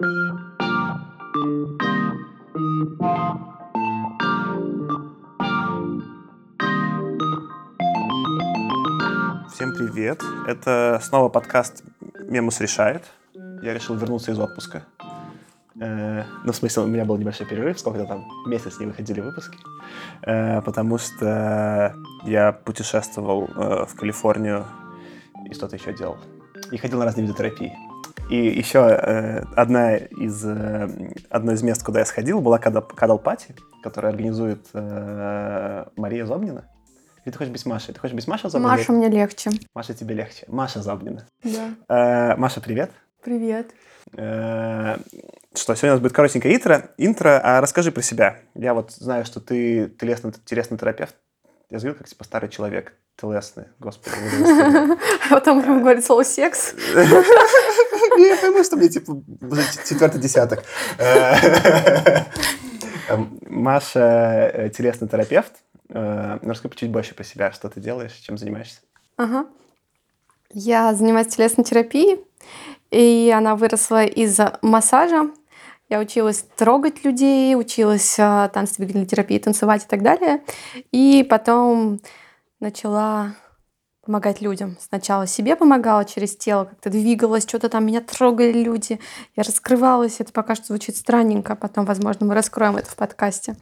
Всем привет. Это снова подкаст «Мемус решает». Я решил вернуться из отпуска. Э, ну, в смысле, у меня был небольшой перерыв, сколько-то там, месяц не выходили выпуски. Э, потому что я путешествовал э, в Калифорнию и что-то еще делал. И ходил на разные виды терапии. И еще э, одна из, э, одно из мест, куда я сходил, была Кадал Пати, которая организует э, Мария Зобнина. Или ты хочешь быть Машей? Ты хочешь быть Маша Зобнина? Маша мне легче. Маша тебе легче. Маша Зобнина. Да. Э, Маша, привет. Привет. Э, что, сегодня у нас будет коротенькое интро. Интро, а расскажи про себя. Я вот знаю, что ты телесный, телесный терапевт. Я говорю, как типа старый человек. Телесный, господи. А потом ему говорит слово «секс». Я пойму, что мне типа уже четвертый десяток. Э, Маша э, телесный терапевт. Расскажи чуть больше про себя, что ты делаешь, чем занимаешься. Ага. Я занимаюсь телесной терапией, и она выросла из массажа. Я училась трогать людей, училась а, танцевой терапии, танцевать и так далее. И потом начала помогать людям. Сначала себе помогала через тело, как-то двигалась, что-то там меня трогали люди. Я раскрывалась. Это пока что звучит странненько. Потом, возможно, мы раскроем это в подкасте.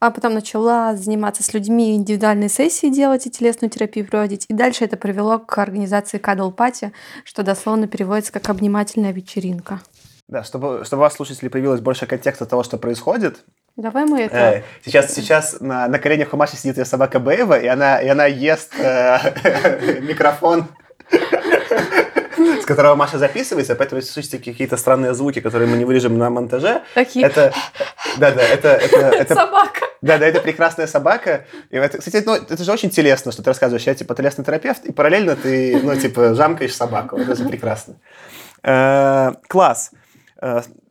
А потом начала заниматься с людьми, индивидуальные сессии делать и телесную терапию проводить. И дальше это привело к организации Cuddle Party, что дословно переводится как «обнимательная вечеринка». Да, чтобы, чтобы у вас, слушатели, появилось больше контекста того, что происходит, Давай мы это... Э, сейчас, сейчас на, на коленях у Маши сидит ее собака Бэйва, и она, и она ест э, микрофон, с которого Маша записывается, поэтому если слышите какие-то странные звуки, которые мы не вырежем на монтаже, Такие... это... Да, да, это... это, это собака. Да, да, это прекрасная собака. И это, кстати, ну, это же очень телесно, что ты рассказываешь. Я, типа, телесный терапевт, и параллельно ты, ну, типа, жамкаешь собаку. Это же прекрасно. Э, класс.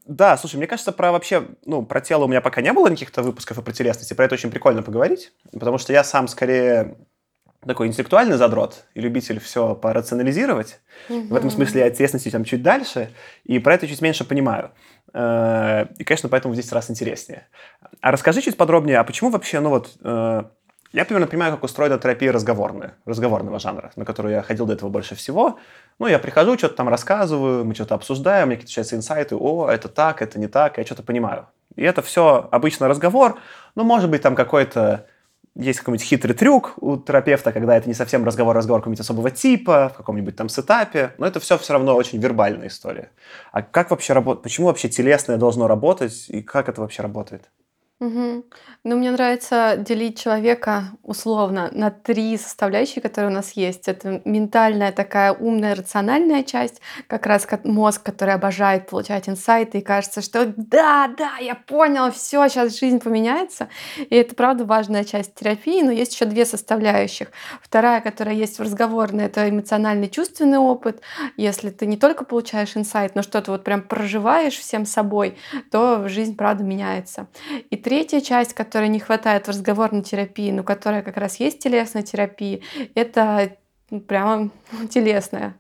Да, слушай, мне кажется, про вообще, ну, про тело у меня пока не было никаких-то выпусков и про телесности. Про это очень прикольно поговорить, потому что я сам скорее такой интеллектуальный задрот и любитель все порационализировать. Mm-hmm. В этом смысле я от телесности там чуть дальше, и про это чуть меньше понимаю. Э, и, конечно, поэтому здесь раз интереснее. А расскажи чуть подробнее, а почему вообще, ну вот, э, я примерно понимаю, как устроена терапия разговорная, разговорного жанра, на которую я ходил до этого больше всего. Ну, я прихожу, что-то там рассказываю, мы что-то обсуждаем, меня какие-то сейчас инсайты, о, это так, это не так, я что-то понимаю. И это все обычно разговор, ну, может быть, там какой-то есть какой-нибудь хитрый трюк у терапевта, когда это не совсем разговор, разговор какого-нибудь особого типа, в каком-нибудь там сетапе, но это все все равно очень вербальная история. А как вообще работает, почему вообще телесное должно работать и как это вообще работает? Угу. Ну, мне нравится делить человека условно на три составляющие, которые у нас есть. Это ментальная такая умная, рациональная часть, как раз мозг, который обожает получать инсайты и кажется, что да, да, я понял, все, сейчас жизнь поменяется. И это, правда, важная часть терапии, но есть еще две составляющих. Вторая, которая есть в разговорной, это эмоциональный чувственный опыт. Если ты не только получаешь инсайт, но что-то вот прям проживаешь всем собой, то жизнь, правда, меняется. И третья часть, которой не хватает в разговорной терапии, но которая как раз есть телесная терапия, это прямо телесное.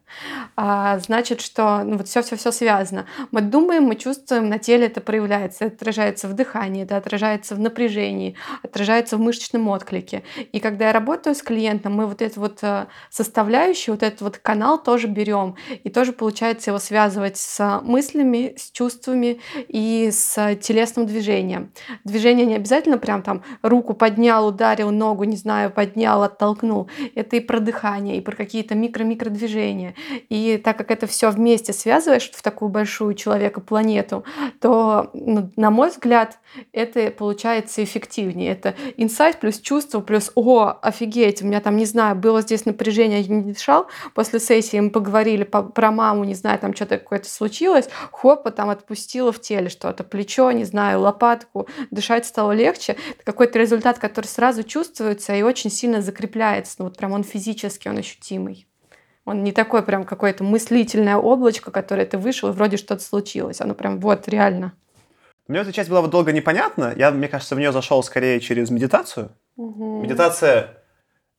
А, значит, что ну, вот все-все-все связано. Мы думаем, мы чувствуем, на теле это проявляется, это отражается в дыхании, это отражается в напряжении, отражается в мышечном отклике. И когда я работаю с клиентом, мы вот эту вот э, составляющую, вот этот вот канал тоже берем, и тоже получается его связывать с мыслями, с чувствами и с телесным движением. Движение не обязательно прям там руку поднял, ударил, ногу, не знаю, поднял, оттолкнул. Это и про дыхание, и про какие-то микро-микро движения. И так как это все вместе связываешь в такую большую человека-планету, то, ну, на мой взгляд, это получается эффективнее. Это инсайт плюс чувство плюс «О, офигеть, у меня там, не знаю, было здесь напряжение, я не дышал». После сессии мы поговорили по, про маму, не знаю, там что-то какое-то случилось, хопа, там отпустила в теле что-то, плечо, не знаю, лопатку, дышать стало легче. Это какой-то результат, который сразу чувствуется и очень сильно закрепляется. Ну, вот прям он физически, он ощутимый. Он не такой прям какое-то мыслительное облачко, которое ты вышел, и вроде что-то случилось. Оно прям вот реально. Мне эта часть была вот долго непонятна. Я, мне кажется, в нее зашел скорее через медитацию. Угу. Медитация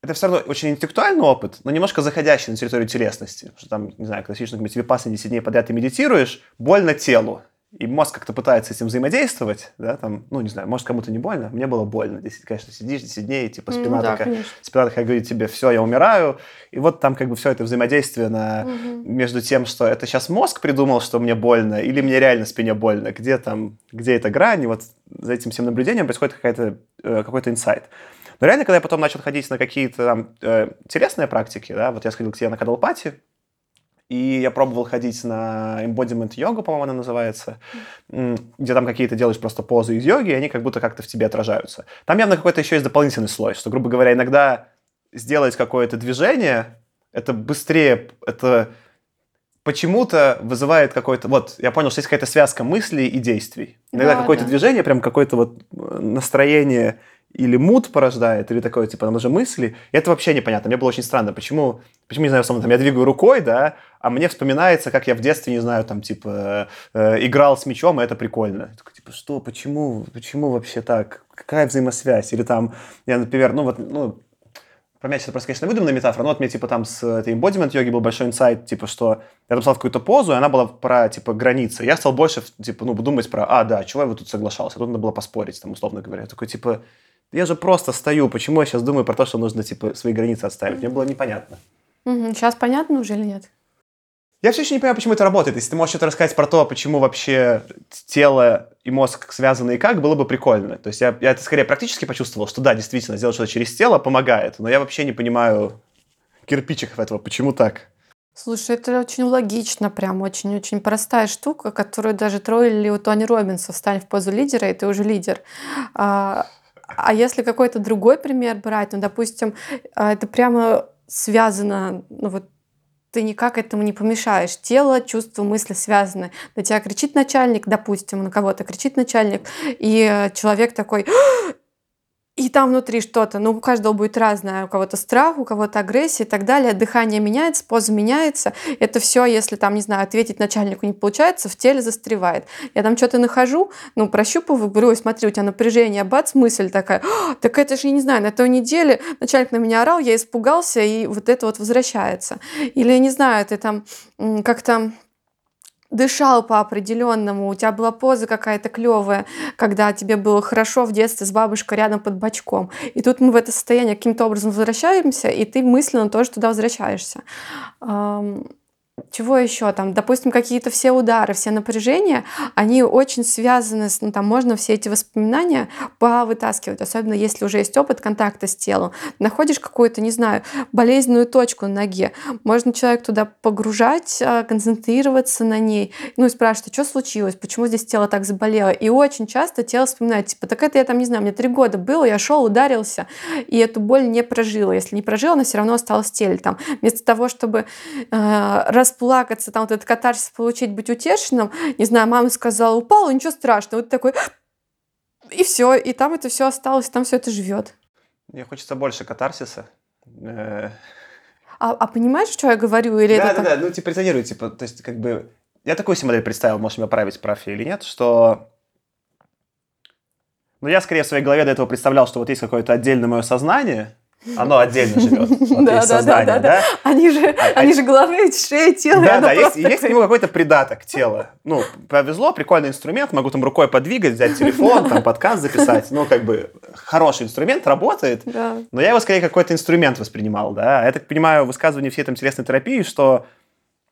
это все равно очень интеллектуальный опыт, но немножко заходящий на территорию телесности. Что там, не знаю, классический какой-нибудь випассан 10 дней подряд ты медитируешь, больно телу. И мозг как-то пытается с этим взаимодействовать, да, там, ну, не знаю, может, кому-то не больно, мне было больно. Здесь, конечно, сидишь 10 дней, типа, спина Ну да, такая, конечно. спина такая говорит тебе, все, я умираю, и вот там как бы все это взаимодействие на, Мгм. между тем, что это сейчас мозг придумал, что мне больно, или мне реально спине больно, где там, где эта грань, и вот за этим всем наблюдением происходит какая-то, э, какой-то инсайт. Но реально, когда я потом начал ходить на какие-то там э, телесные практики, да, вот я сходил к тебе на кадалпати, и я пробовал ходить на embodiment йогу, по-моему, она называется, где там какие-то делаешь просто позы из йоги, и они как будто как-то в тебе отражаются. Там явно какой-то еще есть дополнительный слой, что, грубо говоря, иногда сделать какое-то движение, это быстрее, это почему-то вызывает какой-то... Вот, я понял, что есть какая-то связка мыслей и действий. Иногда Да, какое-то да. движение, прям какое-то вот э, настроение или мут порождает, или такое, типа, там уже мысли. И это вообще непонятно. Мне было очень странно, почему, почему, не знаю, условно, там, я двигаю рукой, да, а мне вспоминается, как я в детстве, не знаю, там, типа, э, играл с мячом, и это прикольно. Я такой, типа, что, почему, почему вообще так? Какая взаимосвязь? Или там, я, например, ну вот, ну, про мяч это просто, конечно, выдуманная метафора, но вот мне, типа, там с этой embodiment йоги был большой инсайт, типа, что я в какую-то позу, и она была про, типа, границы. Я стал больше, типа, ну, думать про, а, да, чего я вот тут соглашался, тут надо было поспорить, там, условно говоря. Я такой, типа, я же просто стою, почему я сейчас думаю про то, что нужно, типа, свои границы отставить? Мне было непонятно. Сейчас понятно уже или нет? Я все еще не понимаю, почему это работает. Если ты можешь что-то рассказать про то, почему вообще тело и мозг связаны и как, было бы прикольно. То есть я, я это скорее практически почувствовал, что да, действительно, сделать что-то через тело помогает, но я вообще не понимаю кирпичиков этого, почему так. Слушай, это очень логично, прям очень-очень простая штука, которую даже троллили у Тони Робинса. Встань в позу лидера, и ты уже лидер. А, а если какой-то другой пример брать, ну, допустим, а, это прямо связано, ну вот ты никак этому не помешаешь. Тело, чувства, мысли связаны. На тебя кричит начальник, допустим, на кого-то кричит начальник, и э, человек такой, и там внутри что-то, ну, у каждого будет разное, у кого-то страх, у кого-то агрессия и так далее, дыхание меняется, поза меняется, это все, если там, не знаю, ответить начальнику не получается, в теле застревает. Я там что-то нахожу, ну, прощупываю, говорю, смотри, у тебя напряжение, бац, мысль такая, «А, так это же, я не знаю, на той неделе начальник на меня орал, я испугался, и вот это вот возвращается. Или, я не знаю, ты там как-то дышал по определенному, у тебя была поза какая-то клевая, когда тебе было хорошо в детстве с бабушкой рядом под бочком. И тут мы в это состояние каким-то образом возвращаемся, и ты мысленно тоже туда возвращаешься. Чего еще там? Допустим, какие-то все удары, все напряжения, они очень связаны с, ну там можно все эти воспоминания повытаскивать, особенно если уже есть опыт контакта с телом. Находишь какую-то, не знаю, болезненную точку на ноге, можно человек туда погружать, а, концентрироваться на ней, ну и спрашивать, а что случилось, почему здесь тело так заболело. И очень часто тело вспоминает, типа, так это я там, не знаю, мне три года было, я шел, ударился, и эту боль не прожила. Если не прожила, она все равно осталась в теле. Там, вместо того, чтобы э, расплакаться, там вот этот катарсис получить, быть утешенным, не знаю, мама сказала, упала, ничего страшного. Вот такой, и все, и там это все осталось, там все это живет. Мне хочется больше катарсиса. А, а понимаешь, что я говорю? Или Да, это да, там- да, ну типа резонирует, типа, то есть как бы... Я такую себе модель представил, можешь меня править, прав или нет, что... Ну, я скорее в своей голове до этого представлял, что вот есть какое-то отдельное мое сознание, оно отдельно живет. Вот Да, есть да, да, сознание, да, да? да. Они же, А- они же головы, шея, тело. и Да, да, есть, есть к такое- нему какой-то придаток тела. Ну, повезло, прикольный инструмент, могу там рукой подвигать, взять телефон, там подкаст записать. Ну, как бы хороший инструмент, работает. Да. Но я его скорее как какой-то инструмент воспринимал, да. Я так понимаю, высказывание всей там телесной терапии, что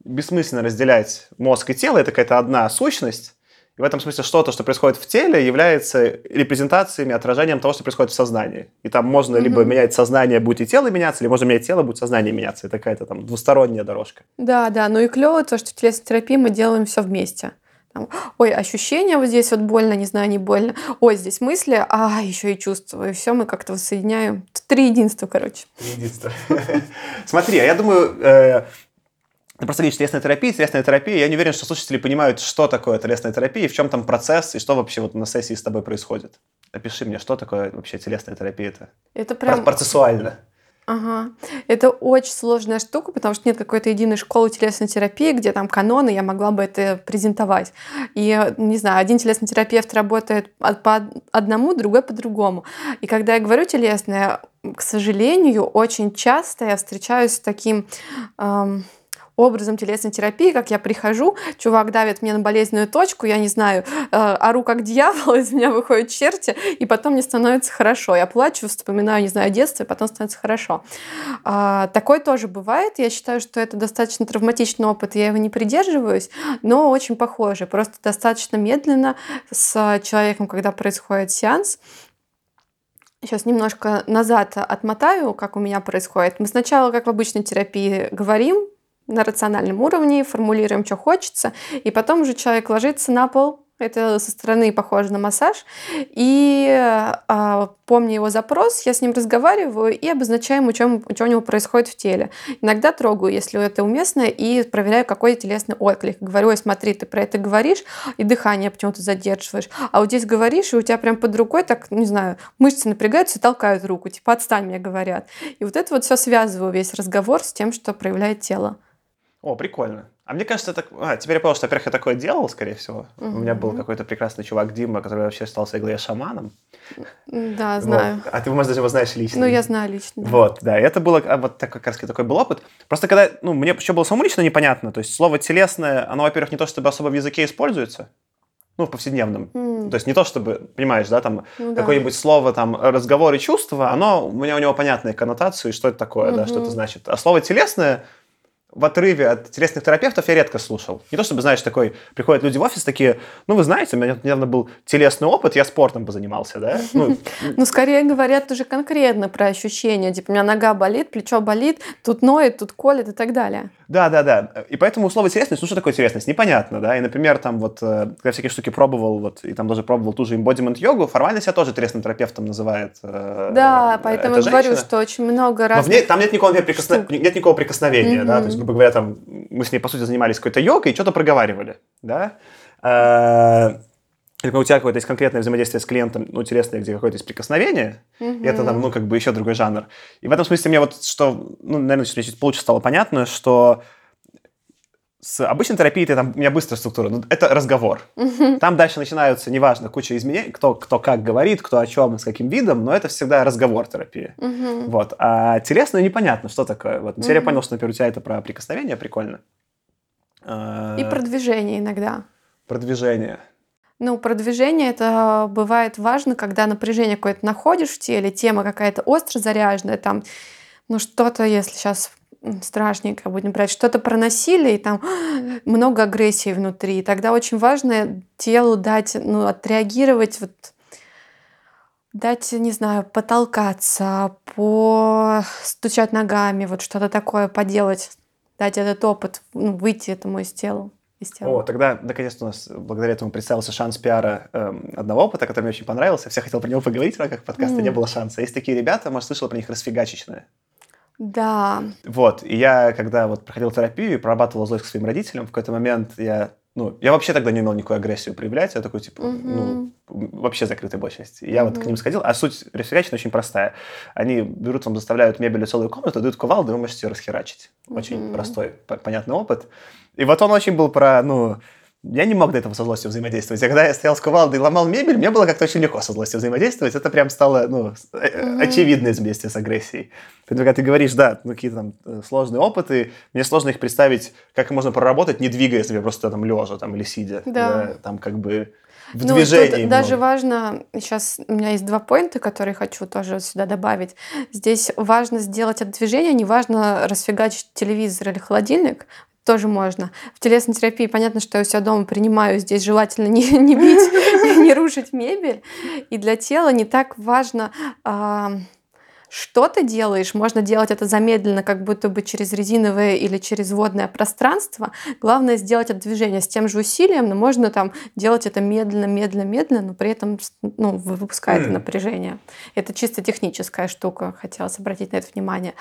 бессмысленно разделять мозг и тело, это какая-то одна сущность. И в этом смысле что-то, что происходит в теле, является репрезентациями, отражением того, что происходит в сознании. И там можно либо Мгм. менять сознание, будет и тело меняться, или можно менять тело, будет сознание меняться. Это какая-то там двусторонняя дорожка. Да, да, ну и клево то, что в телесной терапии мы делаем все вместе. Там, Ой, ощущения вот здесь вот больно, не знаю, не больно. Ой, здесь мысли, а еще и чувства. И все мы как-то воссоединяем. Три единства, короче. Единство. Смотри, а я думаю, э, ты просто говоришь телесная терапия, телесная терапия. Я не уверен, что слушатели понимают, что такое телесная терапия, и в чем там процесс, и что вообще вот на сессии с тобой происходит. Опиши мне, что такое вообще телесная терапия-то? Это прям... Процессуально. Ага. Это очень сложная штука, потому что нет какой-то единой школы телесной терапии, где там каноны, я могла бы это презентовать. И, не знаю, один телесный терапевт работает от- по одному, другой по другому. И когда я говорю телесное, к сожалению, очень часто я встречаюсь с таким эм, образом телесной терапии, как я прихожу, чувак давит мне на болезненную точку, я не знаю, э, ору как дьявол, из меня выходят черти, и потом мне становится хорошо. Я плачу, вспоминаю, не знаю, детство, и потом становится хорошо. А, такое тоже бывает. Я считаю, что это достаточно травматичный опыт, я его не придерживаюсь, но очень похоже. Просто достаточно медленно с человеком, когда происходит сеанс, Сейчас немножко назад отмотаю, как у меня происходит. Мы сначала, как в обычной терапии, говорим на рациональном уровне, формулируем, что хочется, и потом уже человек ложится на пол, это со стороны похоже на массаж. И а, помня его запрос, я с ним разговариваю и обозначаю ему, что, что у него происходит в теле. Иногда трогаю, если это уместно, и проверяю, какой телесный отклик. Говорю, ой, смотри, ты про это говоришь, и дыхание почему-то задерживаешь. А вот здесь говоришь, и у тебя прям под рукой, так, не знаю, мышцы напрягаются и толкают руку. Типа, отстань, мне говорят. И вот это вот все связываю, весь разговор с тем, что проявляет тело. О, прикольно. А мне кажется, так... а, теперь я понял, что, во-первых, я такое делал, скорее всего. Mm-hmm. У меня был какой-то прекрасный чувак Дима, который вообще стал в игле шаманом. Да, знаю. Вот. А ты, может, даже его знаешь лично. Ну, я знаю лично. Вот, да. И это было а, вот так, как раз такой был опыт. Просто когда, ну, мне еще было самому лично непонятно. То есть слово телесное, оно, во-первых, не то чтобы особо в языке используется, ну, в повседневном. Mm. То есть не то, чтобы, понимаешь, да, там ну, какое-нибудь слово, там, разговор и чувство, оно, у меня у него понятные коннотации, что это такое, mm-hmm. да, что это значит. А слово телесное, в отрыве от телесных терапевтов я редко слушал. Не то чтобы, знаешь, такой, приходят люди в офис такие, ну, вы знаете, у меня недавно был телесный опыт, я спортом позанимался, да? Ну, ну скорее говорят уже конкретно про ощущения, типа, у меня нога болит, плечо болит, тут ноет, тут колет и так далее. Да, да, да. И поэтому слово телесность, ну, что такое телесность? Непонятно, да? И, например, там вот, э, когда всякие штуки пробовал, вот, и там даже пробовал ту же embodiment йогу, формально себя тоже телесным терапевтом называет. Э, да, поэтому я говорю, что очень много раз. Но в ней, там нет никакого, прикосно... нет никакого прикосновения, да? То есть, грубо говоря, там мы с ней, по сути, занимались какой-то йогой и что-то проговаривали, да. Э, у тебя какое-то есть конкретное взаимодействие с клиентом, ну, интересное, где какое-то есть прикосновение, mm-hmm. и это там, ну, как бы еще другой жанр. И в этом смысле мне вот что, ну, наверное, чуть получше стало понятно, что с обычной терапией ты, там, у меня быстрая структура, ну, это разговор. Uh-huh. Там дальше начинаются, неважно, куча изменений, кто, кто как говорит, кто о чем, с каким видом, но это всегда разговор терапии. Uh-huh. Вот. А телесное непонятно, что такое. Вот. Теперь uh-huh. я понял, что, например, у тебя это про прикосновение, прикольно. А, И про движение иногда. Про движение. Ну, продвижение это бывает важно, когда напряжение какое-то находишь в теле, тема какая-то остро заряженная, там, ну, что-то, если сейчас страшненько будем брать, что-то про насилие, и там много агрессии внутри. И тогда очень важно телу дать, ну, отреагировать, вот, дать, не знаю, потолкаться, постучать ногами, вот что-то такое поделать, дать этот опыт, ну, выйти этому из тела. Из. О, тогда наконец-то у нас благодаря этому представился шанс пиара э, одного опыта, который мне очень понравился. Все хотел про него поговорить в рамках подкаста, mm. не было шанса. Есть такие ребята, может, слышала про них расфигачечные. Да. Вот, и я, когда вот проходил терапию и прорабатывал злость к своим родителям, в какой-то момент я, ну, я вообще тогда не умел никакую агрессию проявлять, я такой, типа, угу. ну, вообще закрытая большность. И я угу. вот к ним сходил, а суть реферячина очень простая. Они берут, вам заставляют мебель целую комнату, дают кувалду, и вы можете ее расхерачить. Очень угу. простой, понятный опыт. И вот он очень был про, ну, я не мог до этого со злостью взаимодействовать. А когда я стоял с кувалдой и ломал мебель, мне было как-то очень легко со злостью взаимодействовать. Это прям стало, ну, mm-hmm. очевидно вместе с агрессией. Поэтому, когда ты говоришь, да, ну, какие-то там э, сложные опыты, мне сложно их представить, как можно проработать, не двигая себя просто там лежа там, или сидя. Да. да там как бы в ну, движении. Тут даже важно, сейчас у меня есть два поинта, которые хочу тоже сюда добавить. Здесь важно сделать это движение, не важно расфигачить телевизор или холодильник, тоже можно. В телесной терапии понятно, что я у себя дома принимаю, здесь желательно не, не бить, не рушить мебель. И для тела не так важно что ты делаешь, можно делать это замедленно, как будто бы через резиновое или через водное пространство. Главное сделать это движение с тем же усилием, но можно там делать это медленно, медленно, медленно, но при этом ну, выпуская mm. напряжение. Это чисто техническая штука, хотелось обратить на это внимание.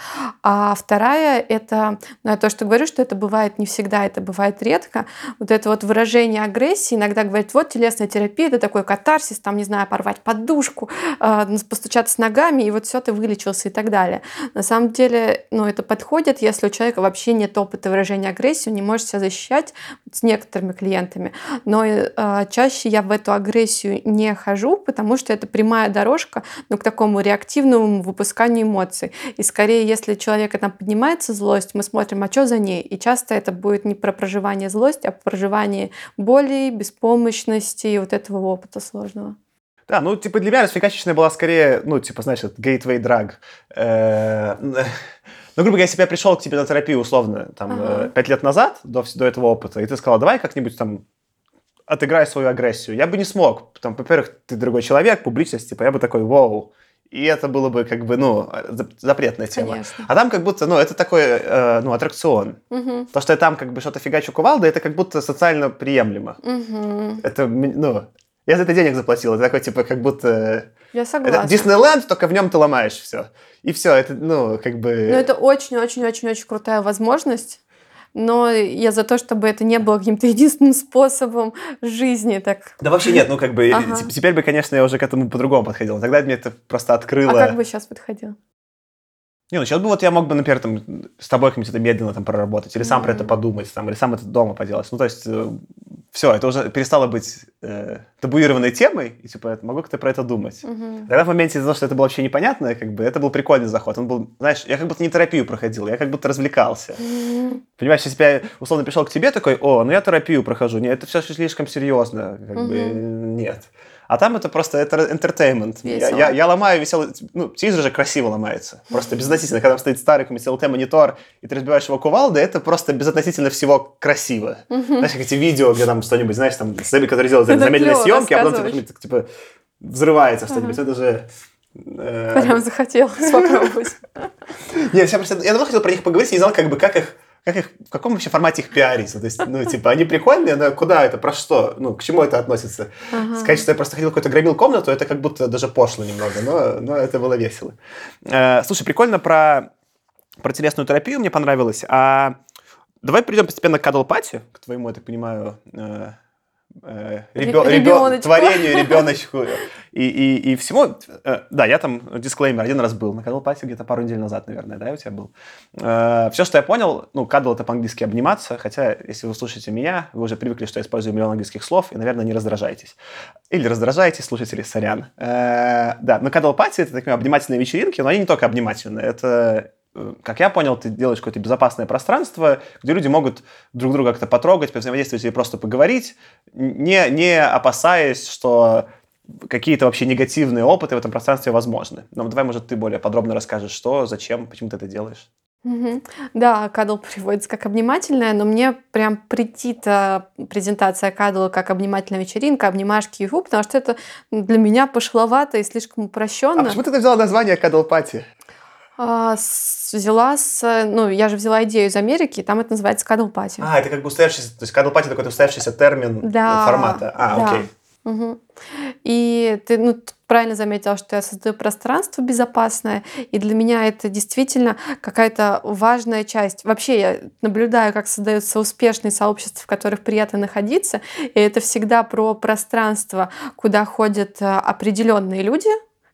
А вторая — это ну, я то, что говорю, что это бывает не всегда, это бывает редко. Вот это вот выражение агрессии иногда говорит, вот телесная терапия, это такой катарсис, там, не знаю, порвать подушку, э, постучаться с ногами, и вот все ты вылечишь увеличился и так далее. На самом деле, ну, это подходит, если у человека вообще нет опыта выражения агрессии, он не может себя защищать с некоторыми клиентами. Но э, чаще я в эту агрессию не хожу, потому что это прямая дорожка ну, к такому реактивному выпусканию эмоций. И скорее, если человека там поднимается злость, мы смотрим, а что за ней? И часто это будет не про проживание злости, а про проживание боли, беспомощности и вот этого опыта сложного. Да, ну, типа, для меня расфигачечная была скорее, ну, типа, знаешь, gateway drug. Э, ну, грубо говоря, если я пришел к тебе на терапию, условно, там, ага. Э, пять лет назад, до, до этого опыта, и ты сказала, давай как-нибудь там отыграй свою агрессию, я бы не смог. Там, во-первых, ты другой человек, публичность, типа, я бы такой, вау, и это было бы как бы, ну, запретная тема. Конечно. А там как будто, ну, это такой, э, ну, аттракцион. Угу. То, что я там как бы что-то фигачу кувалда, это как будто социально приемлемо. Угу. Это, ну, я за это денег заплатил. Это такой, типа, как будто... Я согласна. Это Диснейленд, только в нем ты ломаешь все. И все, это, ну, как бы... Ну, это очень-очень-очень-очень крутая возможность. Но я за то, чтобы это не было каким-то единственным способом жизни. Так. Да вообще нет, ну как бы ага. теперь бы, конечно, я уже к этому по-другому подходил. Тогда мне это просто открыло. А как бы сейчас подходил? Не, ну сейчас бы вот я мог бы, например, там, с тобой как-нибудь это медленно там проработать, или сам mm-hmm. про это подумать, там, или сам это дома поделать. Ну, то есть, э, все, это уже перестало быть э, табуированной темой, и типа, могу как-то про это думать. Mm-hmm. Тогда в моменте из-за того, что это было вообще непонятно, как бы, это был прикольный заход. Он был, знаешь, я как будто не терапию проходил, я как будто развлекался. Mm-hmm. Понимаешь, если бы я условно пришел к тебе такой, о, ну я терапию прохожу, нет, это все слишком серьезно, как mm-hmm. бы, нет. А там это просто это entertainment. Я, я, я ломаю веселый... Ну, телевизор же красиво ломается. Просто безотносительно. Когда там стоит старый какой-нибудь LT-монитор, и ты разбиваешь его кувалдой, это просто безотносительно всего красиво. Знаешь, как эти видео, где там что-нибудь, знаешь, там, который делает замедленные съемки, а потом типа, взрывается что-нибудь. Это же... Э... Прям захотелось попробовать. Нет, я просто... Я давно хотел про них поговорить, не знал, как бы, как их как их, в каком вообще формате их пиарить? То есть, ну, типа, они прикольные, но куда это, про что? Ну, к чему это относится? Ага. Сказать, что я просто ходил какой-то громил комнату, это как будто даже пошло немного, но, но это было весело. Э, слушай, прикольно про, про телесную терапию мне понравилось. А давай перейдем постепенно к кадл пати, к твоему, я так понимаю, э, э, ребё, ребё, творению, ребеночку и, и, и всему. Э, да, я там, дисклеймер, один раз был на Кадл Пати где-то пару недель назад, наверное, да, у тебя был. Э, все, что я понял, ну, кадл это по-английски обниматься, хотя, если вы слушаете меня, вы уже привыкли, что я использую миллион английских слов, и, наверное, не раздражаетесь. Или раздражаетесь, слушатели, сорян. Э, да, но Кадл Пати это такие обнимательные вечеринки, но они не только обнимательные, это Э, как я понял, ты делаешь какое-то безопасное пространство, где люди могут друг друга как-то потрогать, повзаимодействовать или просто поговорить, не, не опасаясь, что какие-то вообще негативные опыты в этом пространстве возможны. Но давай, может, ты более подробно расскажешь, что, зачем, почему ты это делаешь. Угу. Да, кадл приводится как обнимательная, но мне прям претит презентация кадла как обнимательная вечеринка, обнимашки и фу, потому что это для меня пошловато и слишком упрощенно. А почему ты взяла название кадл пати? А, взяла с... Ну, я же взяла идею из Америки, там это называется cuddle party. А, это как бы устоявшийся... То есть cuddle party такой устоявшийся термин да, формата. А, да. окей. Угу. И ты ну, правильно заметила, что я создаю пространство безопасное, и для меня это действительно какая-то важная часть. Вообще я наблюдаю, как создаются успешные сообщества, в которых приятно находиться, и это всегда про пространство, куда ходят а, определенные люди,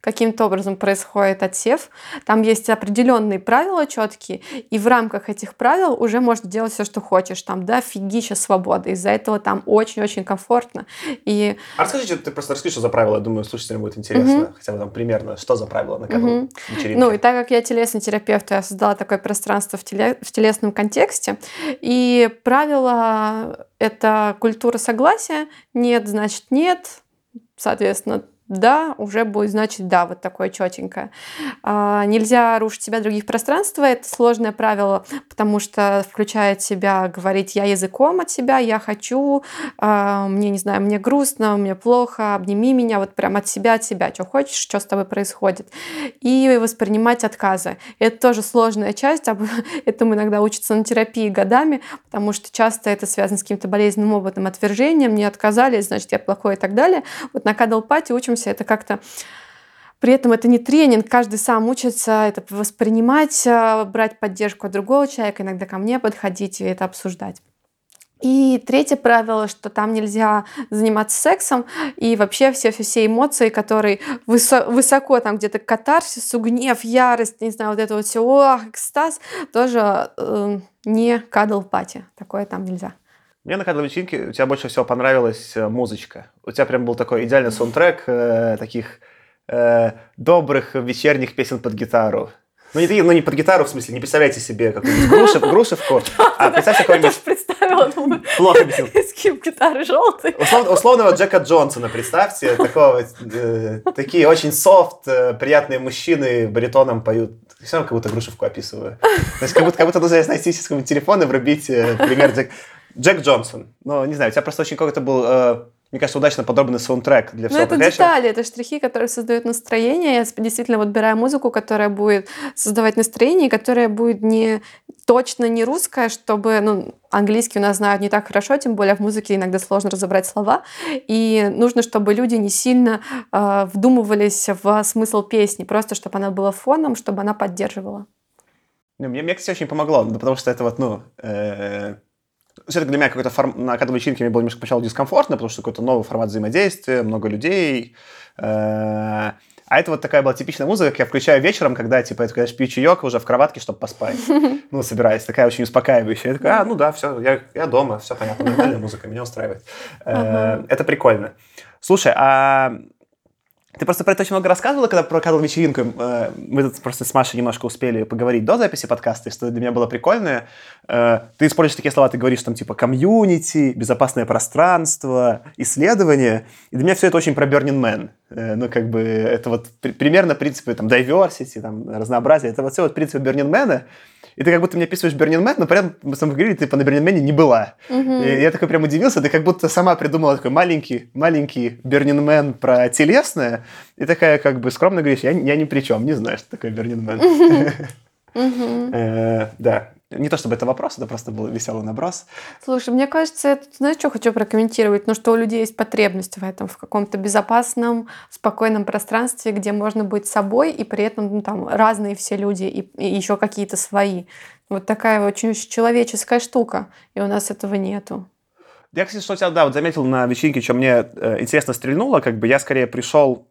каким-то образом происходит отсев. Там есть определенные правила четкие, и в рамках этих правил уже можно делать все, что хочешь. Там, да, фигища свободы. Из-за этого там очень-очень комфортно. И... А расскажи, ты просто расскажи, что за правила. Думаю, слушателям будет интересно. Угу. Хотя бы там примерно, что за правила на угу. вечеринке. Ну, и так как я телесный терапевт, я создала такое пространство в, теле... в телесном контексте. И правила — это культура согласия. Нет, значит нет. Соответственно, да, уже будет значит да, вот такое четенькое. А, нельзя рушить себя других пространствах, это сложное правило, потому что включает себя говорить я языком от себя, я хочу, а, мне не знаю, мне грустно, мне плохо, обними меня, вот прям от себя, от себя, что хочешь, что с тобой происходит. И воспринимать отказы. Это тоже сложная часть, этому иногда учатся на терапии годами, потому что часто это связано с каким-то болезненным опытом отвержения, мне отказали, значит, я плохой и так далее. Вот на кадл-пати учим учимся, это как-то при этом это не тренинг, каждый сам учится это воспринимать, э, брать поддержку от другого человека, иногда ко мне подходить и это обсуждать. И третье правило, что там нельзя заниматься сексом, и вообще все, все, все эмоции, которые высо, высоко, там где-то катарсис, гнев, ярость, не знаю, вот это вот все, о, экстаз, тоже э, не кадл пати. Такое там нельзя. Мне на кадл вечеринке у тебя больше всего понравилась э, музычка. У тебя прям был такой идеальный саундтрек э, таких э, добрых вечерних песен под гитару. Ну не, ну, не под гитару, в смысле, не представляйте себе какую-нибудь грушев, грушевку, а представьте какой-нибудь... представила, думаю, плохо объяснил. Скип гитары желтый. Услов, условного Джека Джонсона представьте, такого, э, такие очень софт, э, приятные мужчины баритоном поют. Все равно как будто грушевку описываю. То есть как будто, как будто нужно найти с телефон и врубить э, пример Джек... Джек Джонсон. Ну, не знаю, у тебя просто очень какой-то был... Э, мне кажется, удачно подобранный саундтрек для всего Ну, это детали, это штрихи, которые создают настроение. Я действительно выбираю музыку, которая будет создавать настроение, которая будет не точно не русская, чтобы, ну, английский у нас знают не так хорошо, тем более в музыке иногда сложно разобрать слова, и нужно, чтобы люди не сильно э, вдумывались в смысл песни, просто чтобы она была фоном, чтобы она поддерживала. Ну, мне, мне, кстати, очень помогло, потому что это вот, ну, э, все-таки для меня какой-то форм... на каждой вечеринке мне было немножко поначалу дискомфортно, потому что какой-то новый формат взаимодействия, много людей. Э, а это вот такая была типичная музыка, как я включаю вечером, когда, типа, я такой, пью чаек уже в кроватке, чтобы поспать. Ну, собираюсь. Такая очень успокаивающая. Я такой, а, ну да, все, я, я дома, все понятно, нормальная музыка, меня устраивает. Э, это прикольно. Слушай, а ты просто про это очень много рассказывала, когда про вечеринку. Э, мы тут просто с Машей немножко успели поговорить до записи подкаста, и что для меня было прикольное. Э, ты используешь такие слова, ты говоришь там типа комьюнити, безопасное пространство, исследование. И для меня все это очень про Burning Man. Э, ну, как бы, это вот примерно принципы там diversity, там, разнообразие. Это вот все вот принципы Man и ты как будто мне описываешь Burning Man, но при этом мы с тобой говорили, ты по на Man не была. Угу. И я такой прям удивился, ты как будто сама придумала такой маленький, маленький Burning Man про телесное, и такая как бы скромно говоришь, я, я ни при чем, не знаю, что такое Man. Э, да, не то чтобы это вопрос, это просто был веселый наброс. Слушай, мне кажется, это, знаешь, что хочу прокомментировать? Ну, что у людей есть потребность в этом, в каком-то безопасном, спокойном пространстве, где можно быть собой, и при этом ну, там разные все люди, и, и еще какие-то свои. Вот такая очень человеческая штука, и у нас этого нету. Я, кстати, что тебя, да, вот заметил на вечеринке, что мне э, интересно стрельнуло, как бы я скорее пришел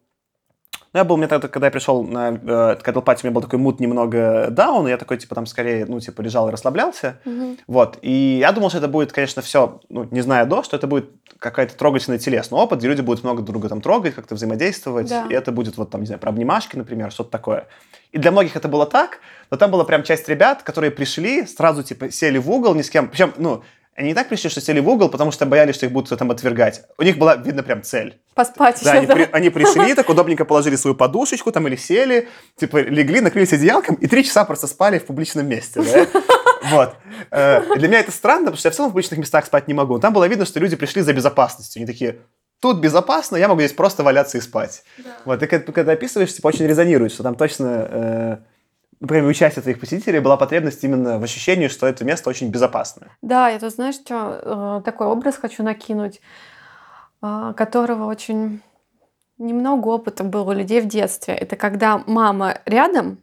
ну, я был, мне тогда, когда я пришел на э, Кэтлпати, у меня был такой мут немного даун, и я такой, типа, там скорее, ну, типа, лежал и расслаблялся. Mm-hmm. Вот. И я думал, что это будет, конечно, все, ну, не зная до, что это будет какая-то трогательный телесный опыт, где люди будут много друг друга там трогать, как-то взаимодействовать, да. и это будет вот там, не знаю, про обнимашки, например, что-то такое. И для многих это было так, но там была прям часть ребят, которые пришли, сразу, типа, сели в угол, ни с кем, причем, ну, они не так пришли, что сели в угол, потому что боялись, что их будут там отвергать. У них была, видно, прям цель. Поспать да, еще, они, да? При, они пришли, так удобненько положили свою подушечку там или сели, типа легли, накрылись одеялком и три часа просто спали в публичном месте. Да? Вот. Э, для меня это странно, потому что я в целом в публичных местах спать не могу. Там было видно, что люди пришли за безопасностью. Они такие, тут безопасно, я могу здесь просто валяться и спать. Да. Вот, и когда, когда описываешь, типа, очень резонирует, что там точно... Э, например, у части твоих посетителей была потребность именно в ощущении, что это место очень безопасное. Да, я тут, знаешь, что, э, такой образ хочу накинуть, э, которого очень немного опыта было у людей в детстве. Это когда мама рядом,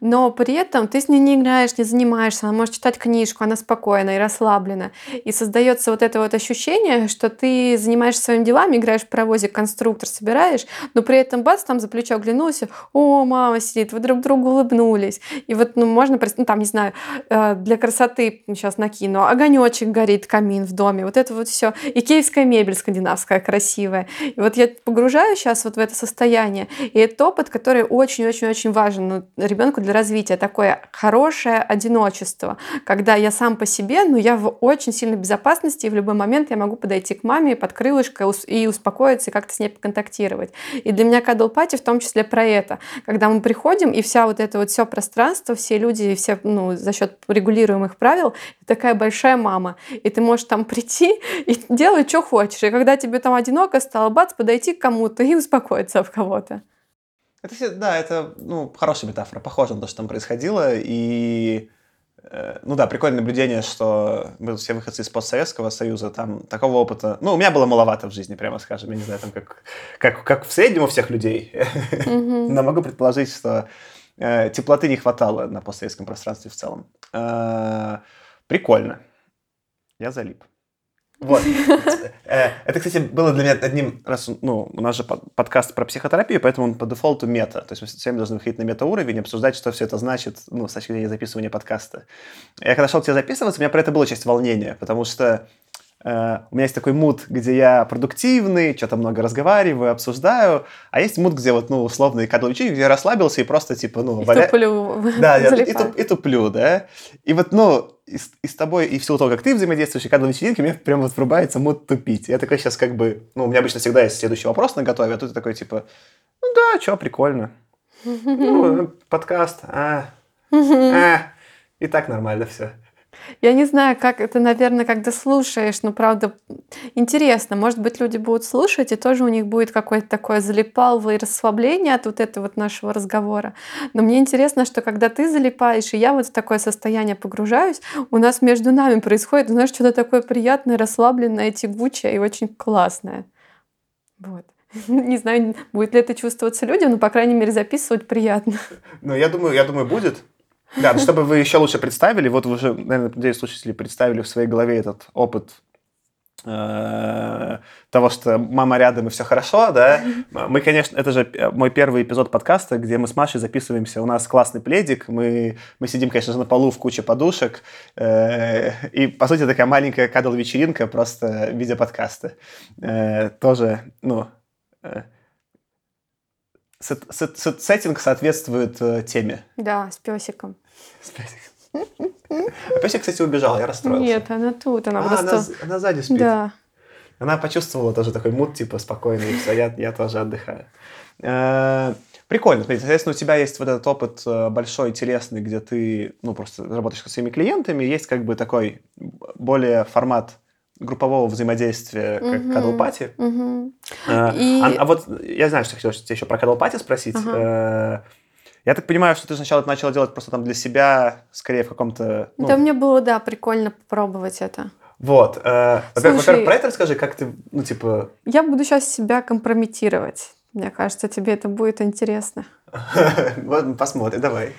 но при этом ты с ней не играешь, не занимаешься, она может читать книжку, она спокойна и расслаблена. И создается вот это вот ощущение, что ты занимаешься своими делами, играешь в паровозик, конструктор собираешь, но при этом бац, там за плечо оглянулся, о, мама сидит, вы друг другу улыбнулись. И вот, ну, можно, ну, там, не знаю, э, для красоты сейчас накину, огонечек горит, камин в доме, вот это вот все. И киевская мебель скандинавская красивая. И вот я погружаю сейчас вот в это состояние, и это опыт, который очень-очень-очень важен. Ну, ребенку для развития такое хорошее одиночество, когда я сам по себе, но я в очень сильной безопасности, и в любой момент я могу подойти к маме под крылышко и успокоиться, и как-то с ней поконтактировать. И для меня кадлпати в том числе про это. Когда мы приходим, и вся вот это вот все пространство, все люди, все, ну, за счет регулируемых правил, такая большая мама. И ты можешь там прийти и делать, что хочешь. И когда тебе там одиноко стало, бац, подойти к кому-то и успокоиться в кого-то. Это, да, это ну, хорошая метафора, похоже на то, что там происходило. И, э, ну да, прикольное наблюдение, что мы все выходцы из постсоветского союза, там такого опыта, ну, у меня было маловато в жизни, прямо скажем, я не знаю, там как, как, как в среднем у всех людей. Но могу предположить, что э, теплоты не хватало на постсоветском пространстве в целом. Э, прикольно. Я залип. Вот. Э, это, кстати, было для меня одним раз, ну, у нас же подкаст про психотерапию, поэтому он по дефолту мета. То есть мы все время должны выходить на мета-уровень, обсуждать, что все это значит, ну, с точки зрения записывания подкаста. Я когда шел к тебе записываться, у меня про это было часть волнения, потому что Uh, у меня есть такой муд, где я продуктивный, что-то много разговариваю, обсуждаю, а есть муд, где вот, ну, условный кадловичи, где я расслабился и просто, типа, ну, и валя... туплю. Да, я, и, туп, и туплю, да. И вот, ну, и, и с тобой, и в силу того, как ты взаимодействуешь, и кадловые вечеринки, мне прям вот врубается муд тупить. Я такой сейчас как бы, ну, у меня обычно всегда есть следующий вопрос на готове, а тут я такой, типа, ну да, что, прикольно. Ну, подкаст, а, а, и так нормально все. Я не знаю, как это, наверное, когда слушаешь, но правда интересно. Может быть, люди будут слушать, и тоже у них будет какое-то такое залипалово и расслабление от вот этого вот нашего разговора. Но мне интересно, что когда ты залипаешь, и я вот в такое состояние погружаюсь, у нас между нами происходит, знаешь, что-то такое приятное, расслабленное, тягучее и очень классное. Вот. Не знаю, будет ли это чувствоваться людям, но, по крайней мере, записывать приятно. Ну, я думаю, я думаю, будет. Да, чтобы вы еще лучше представили, вот вы уже, наверное, надеюсь, слушатели представили в своей голове этот опыт э, того, что мама рядом и все хорошо, да. Мы, конечно, это же мой первый эпизод подкаста, где мы с Машей записываемся. У нас классный пледик, мы, мы сидим, конечно же, на полу в куче подушек. Э, и, по сути, такая маленькая кадл-вечеринка просто в виде подкаста. Э, тоже, ну, сеттинг соответствует э, теме. Да, с песиком. С песиком. А песик, кстати, убежал, я расстроился. Нет, она тут, она а, просто... Она, она сзади спит. Да. Она почувствовала тоже такой мут, типа, спокойный, все, я, я тоже отдыхаю. Э, прикольно. Соответственно, у тебя есть вот этот опыт э, большой, интересный, где ты, ну, просто работаешь со своими клиентами, есть как бы такой более формат группового взаимодействия, как угу. кадлпати. Угу. А, И... а, а вот я знаю, что хотел тебя еще про кадлпати спросить. Ага. Я так понимаю, что ты сначала это начала делать просто там для себя, скорее в каком-то... Ну... Да, мне было, да, прикольно попробовать это. Вот. Э, во-первых, про это расскажи, как ты, ну, типа... Я буду сейчас себя компрометировать. Мне кажется, тебе это будет интересно. Посмотрим, давай.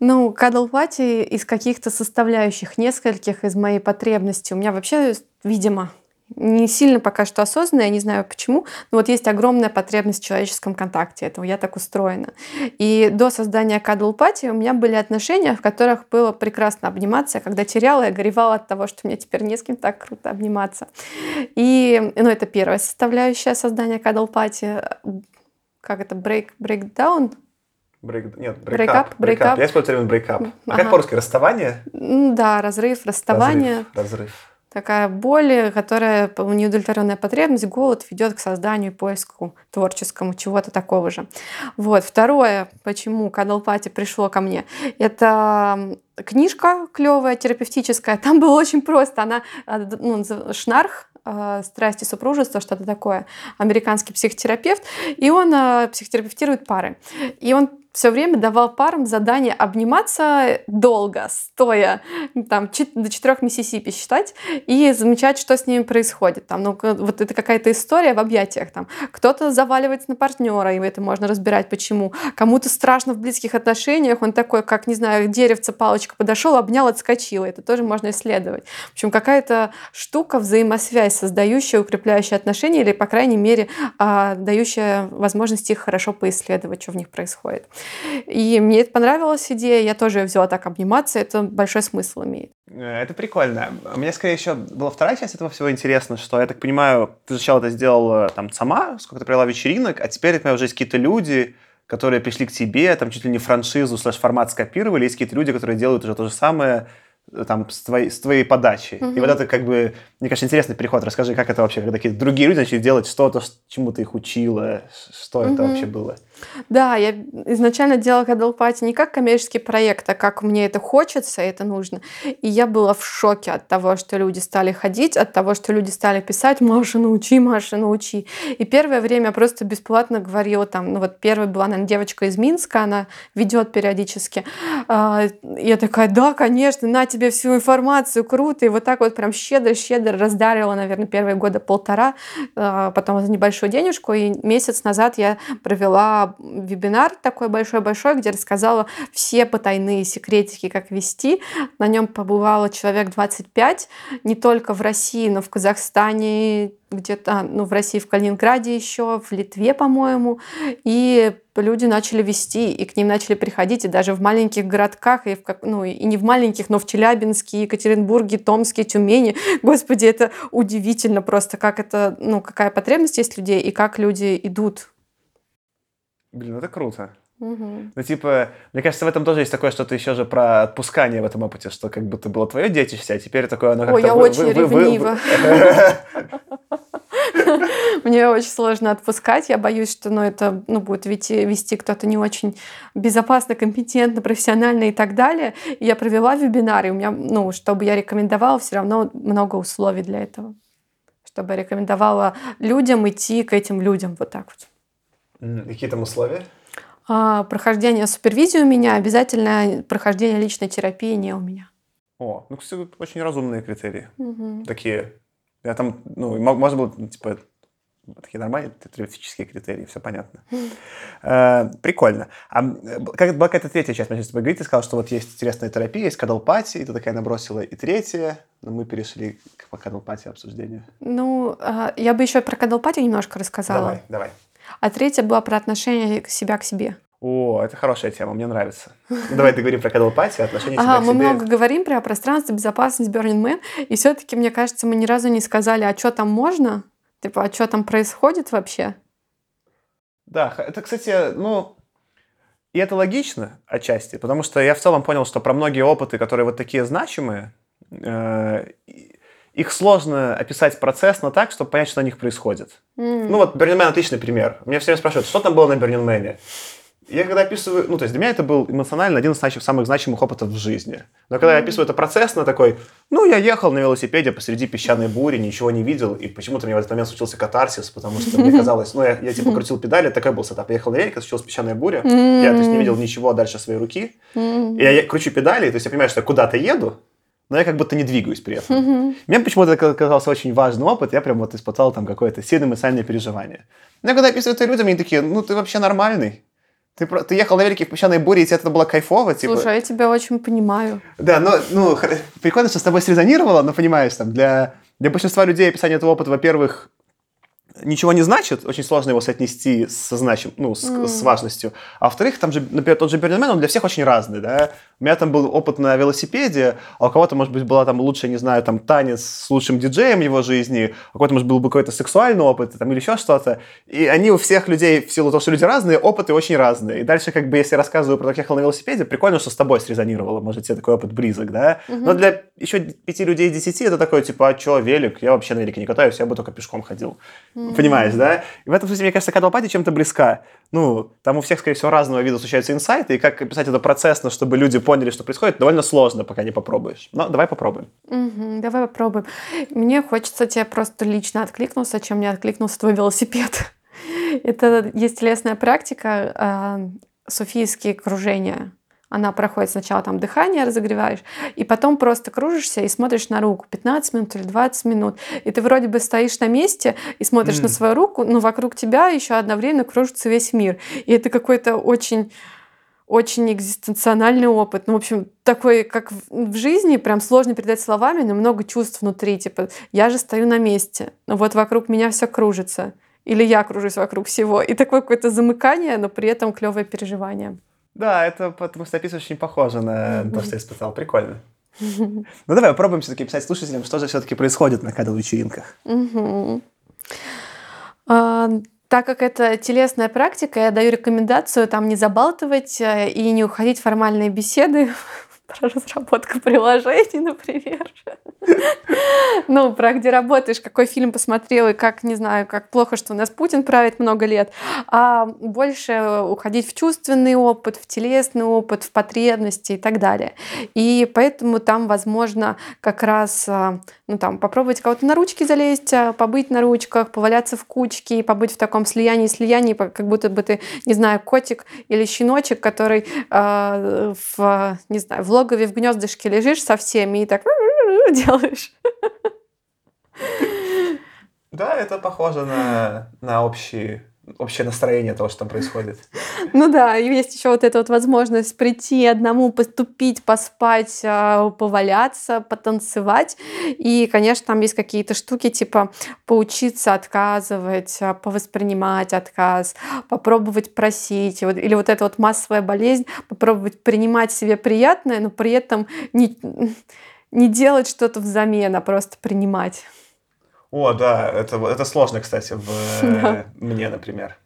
Ну, кадл-пати из каких-то составляющих, нескольких из моей потребности. У меня вообще, видимо, не сильно пока что осознанно, я не знаю почему, но вот есть огромная потребность в человеческом контакте, этого я так устроена. И до создания Cuddle Party у меня были отношения, в которых было прекрасно обниматься. Когда теряла, я горевала от того, что мне теперь не с кем так круто обниматься. И, ну, это первая составляющая создания Cuddle Party. Как это? Break, breakdown? Break, нет. Break break Я использую термин. А ага. как по-русски? Расставание? Да, разрыв, расставание. Разрыв. разрыв. Такая боль, которая, неудовлетворенная потребность, голод ведет к созданию и поиску творческому чего-то такого же. Вот. Второе, почему Кадалпати пришло ко мне, это книжка клевая, терапевтическая. Там было очень просто. Она, а, ну, Шнарх, э, страсти супружества, что-то такое, американский психотерапевт, и он э, психотерапевтирует пары. И он все время давал парам задание обниматься долго, стоя, там, до четырех Миссисипи считать и замечать, что с ними происходит. Там, ну, вот это какая-то история в объятиях. Там. Кто-то заваливается на партнера, и это можно разбирать, почему. Кому-то страшно в близких отношениях, он такой, как, не знаю, деревце, палочка подошел, обнял, отскочил. Это тоже можно исследовать. В общем, какая-то штука, взаимосвязь, создающая, укрепляющая отношения, или, по крайней мере, а, дающая возможность их хорошо поисследовать, что в них происходит. И мне это понравилась идея, я тоже взяла так обниматься, это большой смысл имеет. Э, это прикольно. Мне скорее еще была вторая часть этого всего интересно, что, я так понимаю, ты сначала это сделала там сама, сколько ты провела вечеринок, а теперь, у меня уже есть какие-то люди, которые пришли к тебе, там чуть ли не франшизу слэш-формат скопировали, есть какие-то люди, которые делают уже то же самое, э, там, с твоей, с твоей подачи. Mm-hmm. И вот это как бы, мне кажется, интересный переход. Расскажи, как это вообще, когда какие-то другие люди начали делать что-то, чему ты их учила, что mm-hmm. это вообще было? Да, я изначально делала Кадалпати не как коммерческий проект, а как мне это хочется, это нужно. И я была в шоке от того, что люди стали ходить, от того, что люди стали писать «Маша, научи, Маша, научи». И первое время я просто бесплатно говорила там, ну вот первая была, наверное, девочка из Минска, она ведет периодически. А, я такая, да, конечно, на тебе всю информацию, круто. И вот так вот прям щедро-щедро раздарила, наверное, первые года полтора, а, потом за небольшую денежку. И месяц назад я провела вебинар такой большой-большой, где рассказала все потайные секретики, как вести. На нем побывало человек 25, не только в России, но в Казахстане, где-то, ну, в России, в Калининграде еще, в Литве, по-моему. И люди начали вести, и к ним начали приходить, и даже в маленьких городках, и, в, ну, и не в маленьких, но в Челябинске, Екатеринбурге, Томске, Тюмени. Господи, это удивительно просто, как это, ну, какая потребность есть людей, и как люди идут. Блин, это круто. Угу. Ну, типа, мне кажется, в этом тоже есть такое что-то еще же про отпускание в этом опыте, что как будто было твое детище, а теперь такое оно как-то... Ой, я вы- очень вы- ревнива. Мне очень сложно отпускать. Я боюсь, что ну, это ну, будет вести, вести кто-то не очень безопасно, компетентно, профессионально и так далее. И я провела вебинар, и у меня, ну, чтобы я рекомендовала, все равно много условий для этого. Чтобы я рекомендовала людям идти к этим людям вот так вот. Какие там условия? А, прохождение супервизии у меня, обязательно прохождение личной терапии не у меня. О, ну, кстати, очень разумные критерии. Мгм. Такие. Я там, ну, мо- можно было, типа, такие нормальные теоретические критерии, все понятно. Э, Прикольно. А э, как была какая-то третья часть, мы сейчас говорить, ты сказал, что вот есть интересная терапия, есть кадалпати, и ты такая набросила, и третья, но мы перешли к кадалпати обсуждению. Ну, а, я бы еще про кадалпатию немножко рассказала. Давай, давай. А третья была про отношение к себя к себе. О, это хорошая тема, мне нравится. Ну, давай договорим про кадалпати, отношения себя Ага, к мы себе. много говорим про пространство, безопасность, Burning Man, и все-таки, мне кажется, мы ни разу не сказали, а что там можно, типа, а что там происходит вообще. Да, это, кстати, ну, и это логично отчасти, потому что я в целом понял, что про многие опыты, которые вот такие значимые, э, их сложно описать процессно так, чтобы понять, что на них происходит. М. Ну вот Man отличный пример. Меня все время спрашивают, что там было на Man? Я когда описываю, ну то есть для меня это был эмоционально один из значим- самых значимых опытов в жизни. Но когда я описываю это процессно, такой, ну я ехал на велосипеде посреди песчаной бури, ничего не видел, и почему-то мне в этот момент случился катарсис, потому что мне казалось, ну я, я типа крутил педали, такой был сетап. Я ехал на велике, случилась песчаная буря, я то есть не видел ничего дальше своей руки, М. и я кручу педали, то есть я понимаю, что я куда-то еду, но я как будто не двигаюсь при этом. Мгм. Мне почему-то это казался очень важный опыт, я прям вот испытал там какое-то сильное эмоциональное переживание. Но когда описывают это людям, они такие, ну ты вообще нормальный. Ты, ты ехал на велике в песчаной буре, и тебе это было кайфово, типа. Слушай, а я тебя очень понимаю. Да, но, ну, прикольно, что с тобой срезонировало, но понимаешь, там, для, для большинства людей описание этого опыта, во-первых, ничего не значит, очень сложно его соотнести со значим, ну, с, М. с важностью. А во-вторых, там же, например, тот же Man, он для всех очень разный, да. У меня там был опыт на велосипеде, а у кого-то, может быть, была там лучше, не знаю, там, танец с лучшим диджеем его жизни, а у кого-то, может, был бы какой-то сексуальный опыт, там, или еще что-то. И они у всех людей, в силу того, что люди разные, опыты очень разные. И дальше, как бы, если я рассказываю про то, как ехал на велосипеде, прикольно, что с тобой срезонировало, может, тебе такой опыт близок, да. Но для еще пяти людей из десяти это такой, типа, а что, велик? Я вообще на велике не катаюсь, я бы только пешком ходил. Понимаешь, да? И в этом смысле, мне кажется, кадалпати чем-то близка. Ну, там у всех, скорее всего, разного вида случаются инсайты, и как описать это процессно, чтобы люди поняли, что происходит, довольно сложно, пока не попробуешь. Но давай попробуем. Мгм, давай попробуем. Мне хочется тебе просто лично откликнуться, чем мне откликнулся твой велосипед. Это есть телесная практика, а, суфийские кружения. Она проходит сначала там дыхание разогреваешь, и потом просто кружишься и смотришь на руку 15 минут или 20 минут. И ты вроде бы стоишь на месте и смотришь на М. свою руку, но вокруг тебя еще одновременно кружится весь мир. И это какой-то очень очень экзистенциональный опыт. Ну, в общем, такой, как в в жизни, прям сложно передать словами, но много чувств внутри. Типа, я же стою на месте, но вот вокруг меня все кружится. Или я кружусь вокруг всего. И такое какое-то замыкание, но при этом клевое переживание. Да, это потому что описываешь очень похоже на то, что я испытал. Прикольно. Ну давай попробуем все-таки писать слушателям, что же все-таки происходит на кадал-вечеринках. Мгм. А, Так как это телесная практика, я даю рекомендацию там не забалтывать э, и не уходить в формальные беседы про разработку приложений, например. Ну, про где работаешь, какой фильм посмотрел, и как, не знаю, как плохо, что у нас Путин правит много лет, а больше уходить в чувственный опыт, в телесный опыт, в потребности и так далее. И поэтому там, возможно, как раз, а, ну, там, попробовать кого-то на ручки залезть, а, побыть на ручках, поваляться в кучке, побыть в таком слиянии, слиянии, по- как будто бы ты, не знаю, котик или щеночек, который а, в, не знаю, в логове, в гнездышке лежишь со всеми и так делаешь. Да, это похоже на, на общие общее настроение того, что там происходит. Ну да, и есть еще вот эта вот возможность прийти одному, поступить, поспать, а, поваляться, потанцевать. И, конечно, там есть какие-то штуки, типа поучиться отказывать, а, повоспринимать отказ, попробовать просить. Или вот эта вот массовая болезнь, попробовать принимать себе приятное, но при этом не, не делать что-то взамен, а просто принимать. О, да, это, это сложно, кстати, в да. мне, например.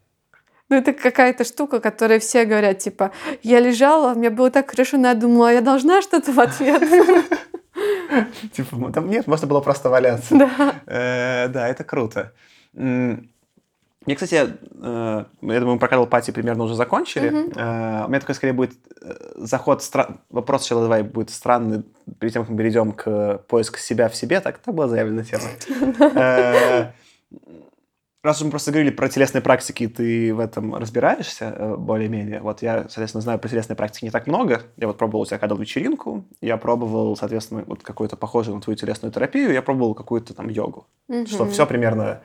Ну, это какая-то штука, которая все говорят, типа, я лежала, мне было так хорошо, но я думала, я должна что-то в ответ. Типа, там нет, можно было просто валяться. Да. Э, да, это круто. Мне, кстати, э, я думаю, мы про Cuddle Party примерно уже закончили. Uh-huh. У меня такой, скорее, будет заход... Вопрос сначала давай будет странный, перед тем, как мы перейдем к поиску себя в себе. Так, так была заявлена тема. Раз мы просто говорили про телесные практики, ты в этом разбираешься более-менее. Вот я, соответственно, знаю про телесные практики не так много. Я вот пробовал у тебя кадал вечеринку, я пробовал, соответственно, вот какую-то похожую на твою телесную терапию, я пробовал какую-то там йогу. Угу. Что все примерно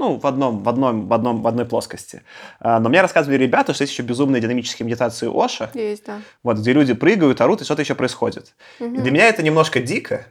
ну, в, одном, в, одном, в, одном, в одной плоскости. А, но мне рассказывали ребята, что есть еще безумные динамические медитации Оша. Есть, да. Вот, где люди прыгают, орут, и что-то еще происходит. Угу. И для меня это немножко дико,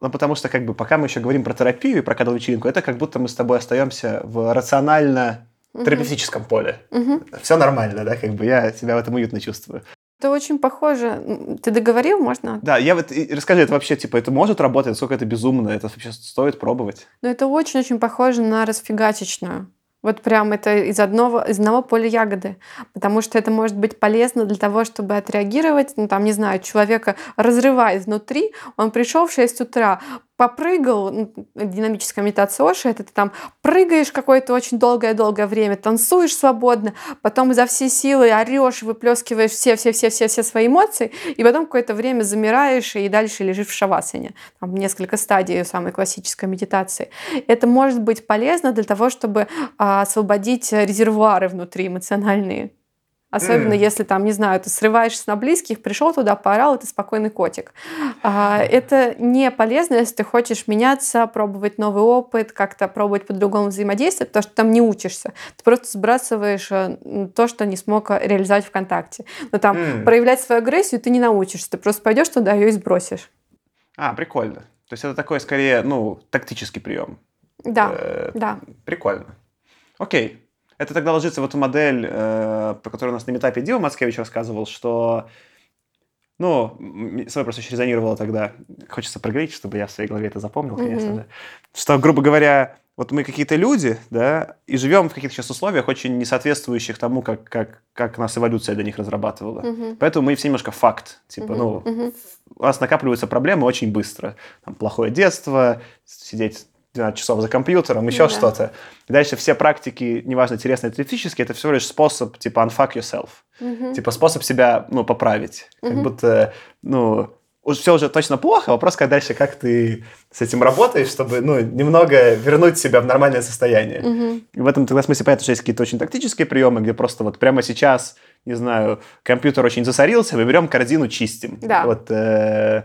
ну, потому что, как бы, пока мы еще говорим про терапию и про кадровую вечеринку, это как будто мы с тобой остаемся в рационально терапевтическом поле. Угу. Все нормально, да, как бы я себя в этом уютно чувствую. Это очень похоже. Ты договорил, можно? Да, я вот расскажи, это вообще типа это может работать, сколько это безумно, это вообще стоит пробовать. Ну это очень-очень похоже на расфигачечную. Вот прям это из одного, из одного поля ягоды. Потому что это может быть полезно для того, чтобы отреагировать, ну там, не знаю, человека разрывает внутри, он пришел в 6 утра, попрыгал, динамическая медитация Оши, это ты там прыгаешь какое-то очень долгое-долгое время, танцуешь свободно, потом изо всей силы орешь, выплескиваешь все-все-все-все-все свои эмоции, и потом какое-то время замираешь и дальше лежишь в шавасане. Там несколько стадий самой классической медитации. Это может быть полезно для того, чтобы а, освободить резервуары внутри эмоциональные. Особенно mm. если там, не знаю, ты срываешься на близких, пришел туда, поорал, это спокойный котик. А, это не полезно, если ты хочешь меняться, пробовать новый опыт, как-то пробовать по-другому взаимодействовать, потому что там не учишься. Ты просто сбрасываешь э, то, что не смог реализовать ВКонтакте. Но там mm. проявлять свою агрессию ты не научишься, ты просто пойдешь туда ее и сбросишь. А, прикольно. То есть это такой, скорее, ну, тактический прием. Да, э, да. Прикольно. Окей. Это тогда ложится в эту модель, э, про которую у нас на метапе Дима Мацкевич рассказывал, что ну, со мной просто очень резонировало тогда. Хочется проговорить, чтобы я в своей голове это запомнил, конечно mm-hmm. же. Что, грубо говоря, вот мы какие-то люди, да, и живем в каких-то сейчас условиях, очень не соответствующих тому, как, как, как нас эволюция для них разрабатывала. Mm-hmm. Поэтому мы все немножко факт. Типа, mm-hmm. ну, mm-hmm. у нас накапливаются проблемы очень быстро. Там, плохое детство, сидеть 12 часов за компьютером, еще ну, что-то. И дальше все практики, неважно, интересные, теоретические, это всего лишь способ, типа, unfuck yourself. Угу. Типа, способ себя, ну, поправить. Угу. Как будто, ну, все уже точно плохо, вопрос, как дальше, как ты с этим работаешь, чтобы, ну, немного вернуть себя в нормальное состояние. Угу. И в этом тогда смысле понятно, что есть какие-то очень тактические приемы, где просто вот прямо сейчас, не знаю, компьютер очень засорился, мы берем корзину, чистим. Да. Вот, Э,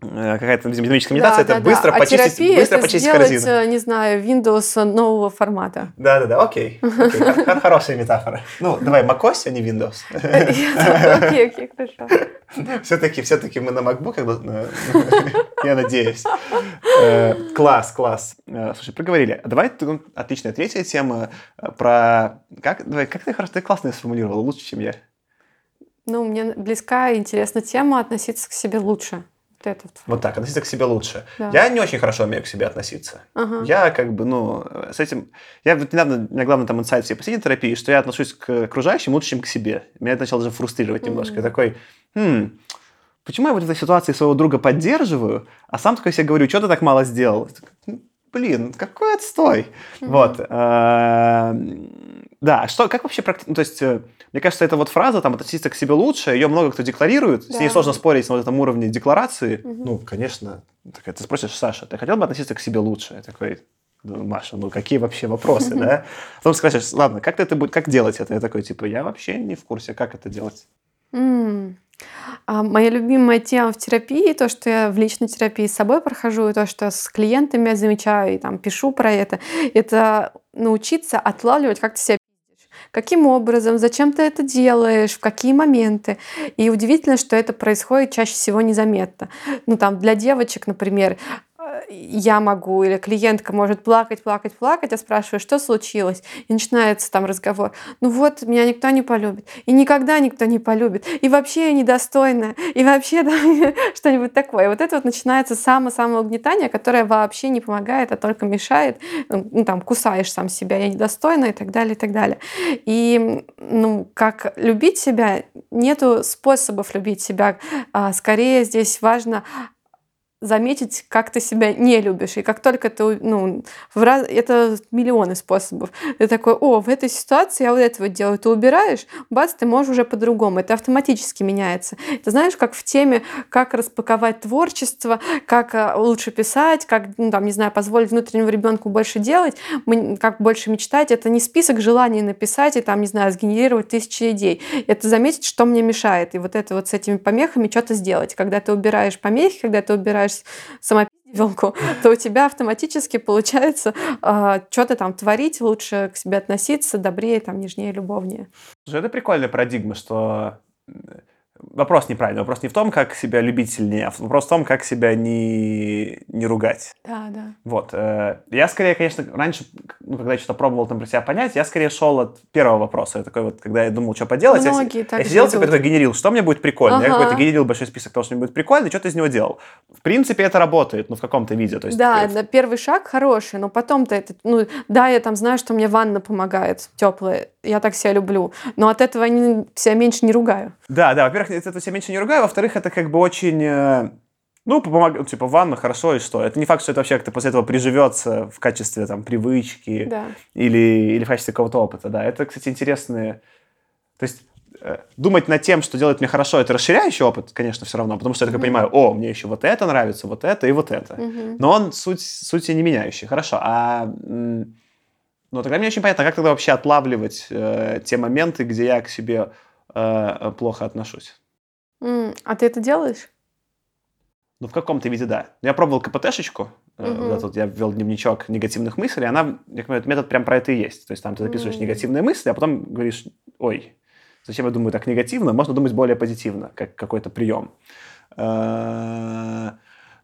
какая-то динамическая медитация, да, это да, быстро да. почистить, а быстро это почистить сделать, корзину. Э, не знаю, Windows нового формата. Да-да-да, окей. окей. Хорошая метафора. Ну, давай, macOS, а не Windows. Окей, окей, хорошо. Все-таки, все-таки мы на MacBook, я надеюсь. Э, класс, класс. Слушай, проговорили. Давай, отличная третья тема про... Как, давай, как ты хорошо, ты классно сформулировала, лучше, чем я. Ну, мне близка и интересна тема относиться к себе лучше. Вот, это вот так, относиться к себе лучше. Да. Я не очень хорошо умею к себе относиться. Ага. Я как бы, ну, с этим... Я вот недавно, у меня главный там инсайт всей последней терапии, что я отношусь к окружающим лучше, чем к себе. Меня это начало даже фрустрировать немножко. Mm-hmm. Я такой, хм, почему я в этой ситуации своего друга поддерживаю, а сам такой себе говорю, что ты так мало сделал? Блин, какой отстой. Mm-hmm. Вот. А, да, что, как вообще, ну, то есть, э, мне кажется, эта вот фраза, там, относиться к себе лучше, ее много кто декларирует, да. с ней сложно спорить на вот этом уровне декларации. Угу. Ну, конечно, такая, ты спросишь, Саша, ты хотел бы относиться к себе лучше? Я такой, ну, Маша, ну какие вообще вопросы, да? Потом скажешь, ладно, как это будет, как делать это? Я такой, типа, я вообще не в курсе, как это делать. А, моя любимая тема в терапии, то, что я в личной терапии с собой прохожу, и то, что с клиентами я замечаю, и там пишу про это, это научиться отлавливать, как ты себя каким образом, зачем ты это делаешь, в какие моменты. И удивительно, что это происходит чаще всего незаметно. Ну, там, для девочек, например, я могу, или клиентка может плакать, плакать, плакать, я спрашиваю, что случилось? И начинается там разговор. Ну вот, меня никто не полюбит. И никогда никто не полюбит. И вообще я недостойная. И вообще да, что-нибудь такое. И вот это вот начинается самое-самое угнетание, которое вообще не помогает, а только мешает. Ну, там, кусаешь сам себя, я недостойна и так далее, и так далее. И, ну, как любить себя, нету способов любить себя. А, скорее здесь важно заметить, как ты себя не любишь. И как только ты, ну, в раз... это миллионы способов. Ты такой, о, в этой ситуации я вот это вот делаю. Ты убираешь, бац, ты можешь уже по-другому. Это автоматически меняется. Ты знаешь, как в теме, как распаковать творчество, как э, лучше писать, как, ну, там, не знаю, позволить внутреннему ребенку больше делать, как больше мечтать. Это не список желаний написать и, там, не знаю, сгенерировать тысячи идей. Это заметить, что мне мешает. И вот это вот с этими помехами что-то сделать. Когда ты убираешь помехи, когда ты убираешь начинаешь самопиздевалку, то у тебя автоматически получается э, что-то там творить, лучше к себе относиться, добрее, там, нежнее, любовнее. Это прикольная парадигма, что вопрос неправильный. Вопрос не в том, как себя любить сильнее, а вопрос в том, как себя не, не ругать. Да, да. Вот. Э, я скорее, конечно, раньше, ну, когда я что-то пробовал там про себя понять, я скорее шел от первого вопроса. Я такой вот, когда я думал, что поделать, Многие я, так я сидел себе такой генерил, что мне будет прикольно. Ага. Я какой-то генерил большой список того, что мне будет прикольно, и что ты из него делал. В принципе, это работает, ну, в каком-то виде. То есть, да, это... первый шаг хороший, но потом-то это, ну, да, я там знаю, что мне ванна помогает, теплая, я так себя люблю, но от этого я себя меньше не ругаю. Да, да, во-первых, это себя меньше не ругаю, во-вторых, это как бы очень... Э, ну, помог, типа, ванна, хорошо, и что? Это не факт, что это вообще как-то после этого приживется в качестве, там, привычки да. или, или в качестве какого-то опыта, да. Это, кстати, интересные... То есть э, думать над тем, что делает мне хорошо, это расширяющий опыт, конечно, все равно, потому что я mm-hmm. понимаю, о, мне еще вот это нравится, вот это и вот это. Mm-hmm. Но он суть, сути не меняющий. Хорошо, а... Ну, тогда мне очень понятно, как тогда вообще отлавливать э, те моменты, где я к себе э, плохо отношусь. Mm, а ты это делаешь? Ну, в каком-то виде, да. Я пробовал КПТшечку, mm-hmm. вот тут я ввел дневничок негативных мыслей, она, я понимаю, метод прям про это и есть. То есть там ты записываешь mm-hmm. негативные мысли, а потом говоришь, ой, зачем я думаю так негативно, можно думать более позитивно, как какой-то прием.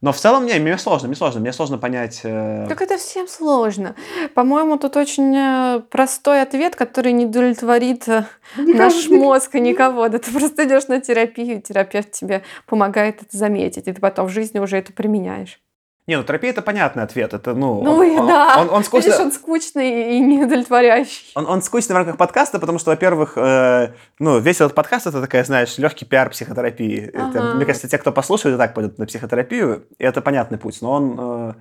Но в целом, не, мне сложно, мне сложно, мне сложно понять... Э... Как это всем сложно? По-моему, тут очень э, простой ответ, который не удовлетворит э, никого, наш мозг и никого. Да ты просто идешь на терапию, терапевт тебе помогает это заметить, и ты потом в жизни уже это применяешь. Не, ну терапия это понятный ответ. Это, ну, ну он, да. Он, он, он, скучно... Видишь, он скучный и неудовлетворяющий. Он, он скучный в рамках подкаста, потому что, во-первых, э, ну, весь этот подкаст это такая, знаешь, легкий пиар психотерапии. Ага. Это, мне кажется, те, кто послушает, и так пойдут на психотерапию, и это понятный путь. Но он, э,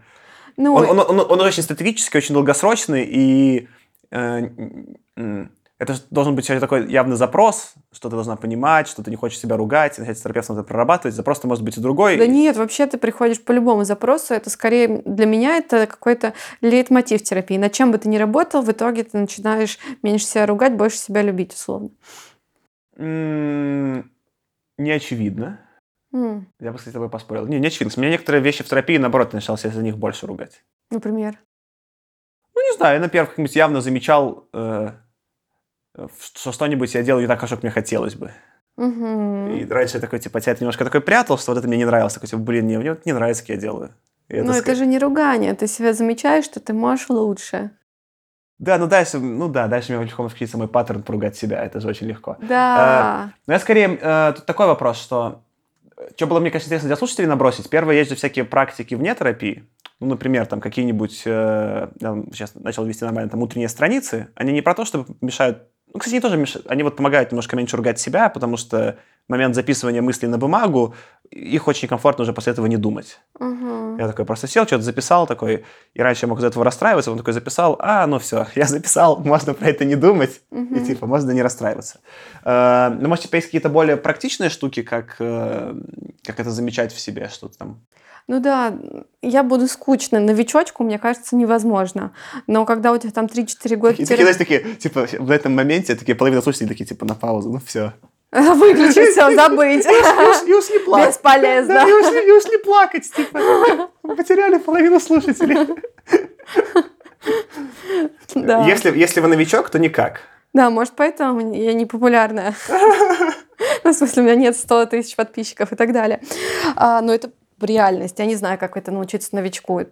ну, он, он, он, он, он очень стратегический, очень долгосрочный, и э, это должен быть такой явный запрос, что ты должна понимать, что ты не хочешь себя ругать, начать с терапевтом это прорабатывать. Запрос может быть и другой. Да нет, вообще ты приходишь по любому запросу. Это скорее для меня это какой-то лейтмотив терапии. На чем бы ты ни работал, в итоге ты начинаешь меньше себя ругать, больше себя любить, условно. Mm, не очевидно. Mm. Я бы, кстати, с тобой поспорил. Не, не очевидно. У меня некоторые вещи в терапии, наоборот, начал себя за них больше ругать. Например? Ну, не знаю, я, например, как-нибудь явно замечал... Э что что-нибудь я делаю не так хорошо, как мне хотелось бы. Угу. И раньше я такой, типа, тебя немножко такой прятал, что вот это мне не нравилось. Такой, типа, блин, мне, мне вот не нравится, как я делаю. И Но это, это же не ругание, ты себя замечаешь, что ты можешь лучше. Да, ну дальше, ну да, дальше мне легко включится мой паттерн поругать себя, это же очень легко. Да. Э, но я скорее, э, тут такой вопрос, что, что было, мне кажется, интересно для слушателей набросить. Первое, есть же всякие практики вне терапии, ну, например, там какие-нибудь, э, я сейчас начал вести нормально, там утренние страницы, они не про то, что мешают ну, кстати, они тоже мешают. Они вот помогают немножко меньше ругать себя, потому что момент записывания мыслей на бумагу, их очень комфортно уже после этого не думать. Угу. Я такой просто сел, что-то записал такой, и раньше я мог из этого расстраиваться, он такой записал, а, ну все, я записал, можно про это не думать, угу. и типа можно не расстраиваться. Э, ну, может, типа, есть какие-то более практичные штуки, как, э, как это замечать в себе, что-то там ну да, я буду скучной. Новичочку, мне кажется, невозможно. Но когда у тебя там 3-4 года... Такие, такие, знаешь, такие, типа, в этом моменте такие половина слушателей такие, типа, на паузу, ну все. Выключить все, забыть. И ушли плакать. Бесполезно. Да, и ушли, и ушли плакать. Типа, мы потеряли половину слушателей. Да. Если, если вы новичок, то никак. Да, может, поэтому я не популярная. Ну, в смысле, у меня нет 100 тысяч подписчиков и так далее. А, но это реальность. Я не знаю, как это научиться новичку.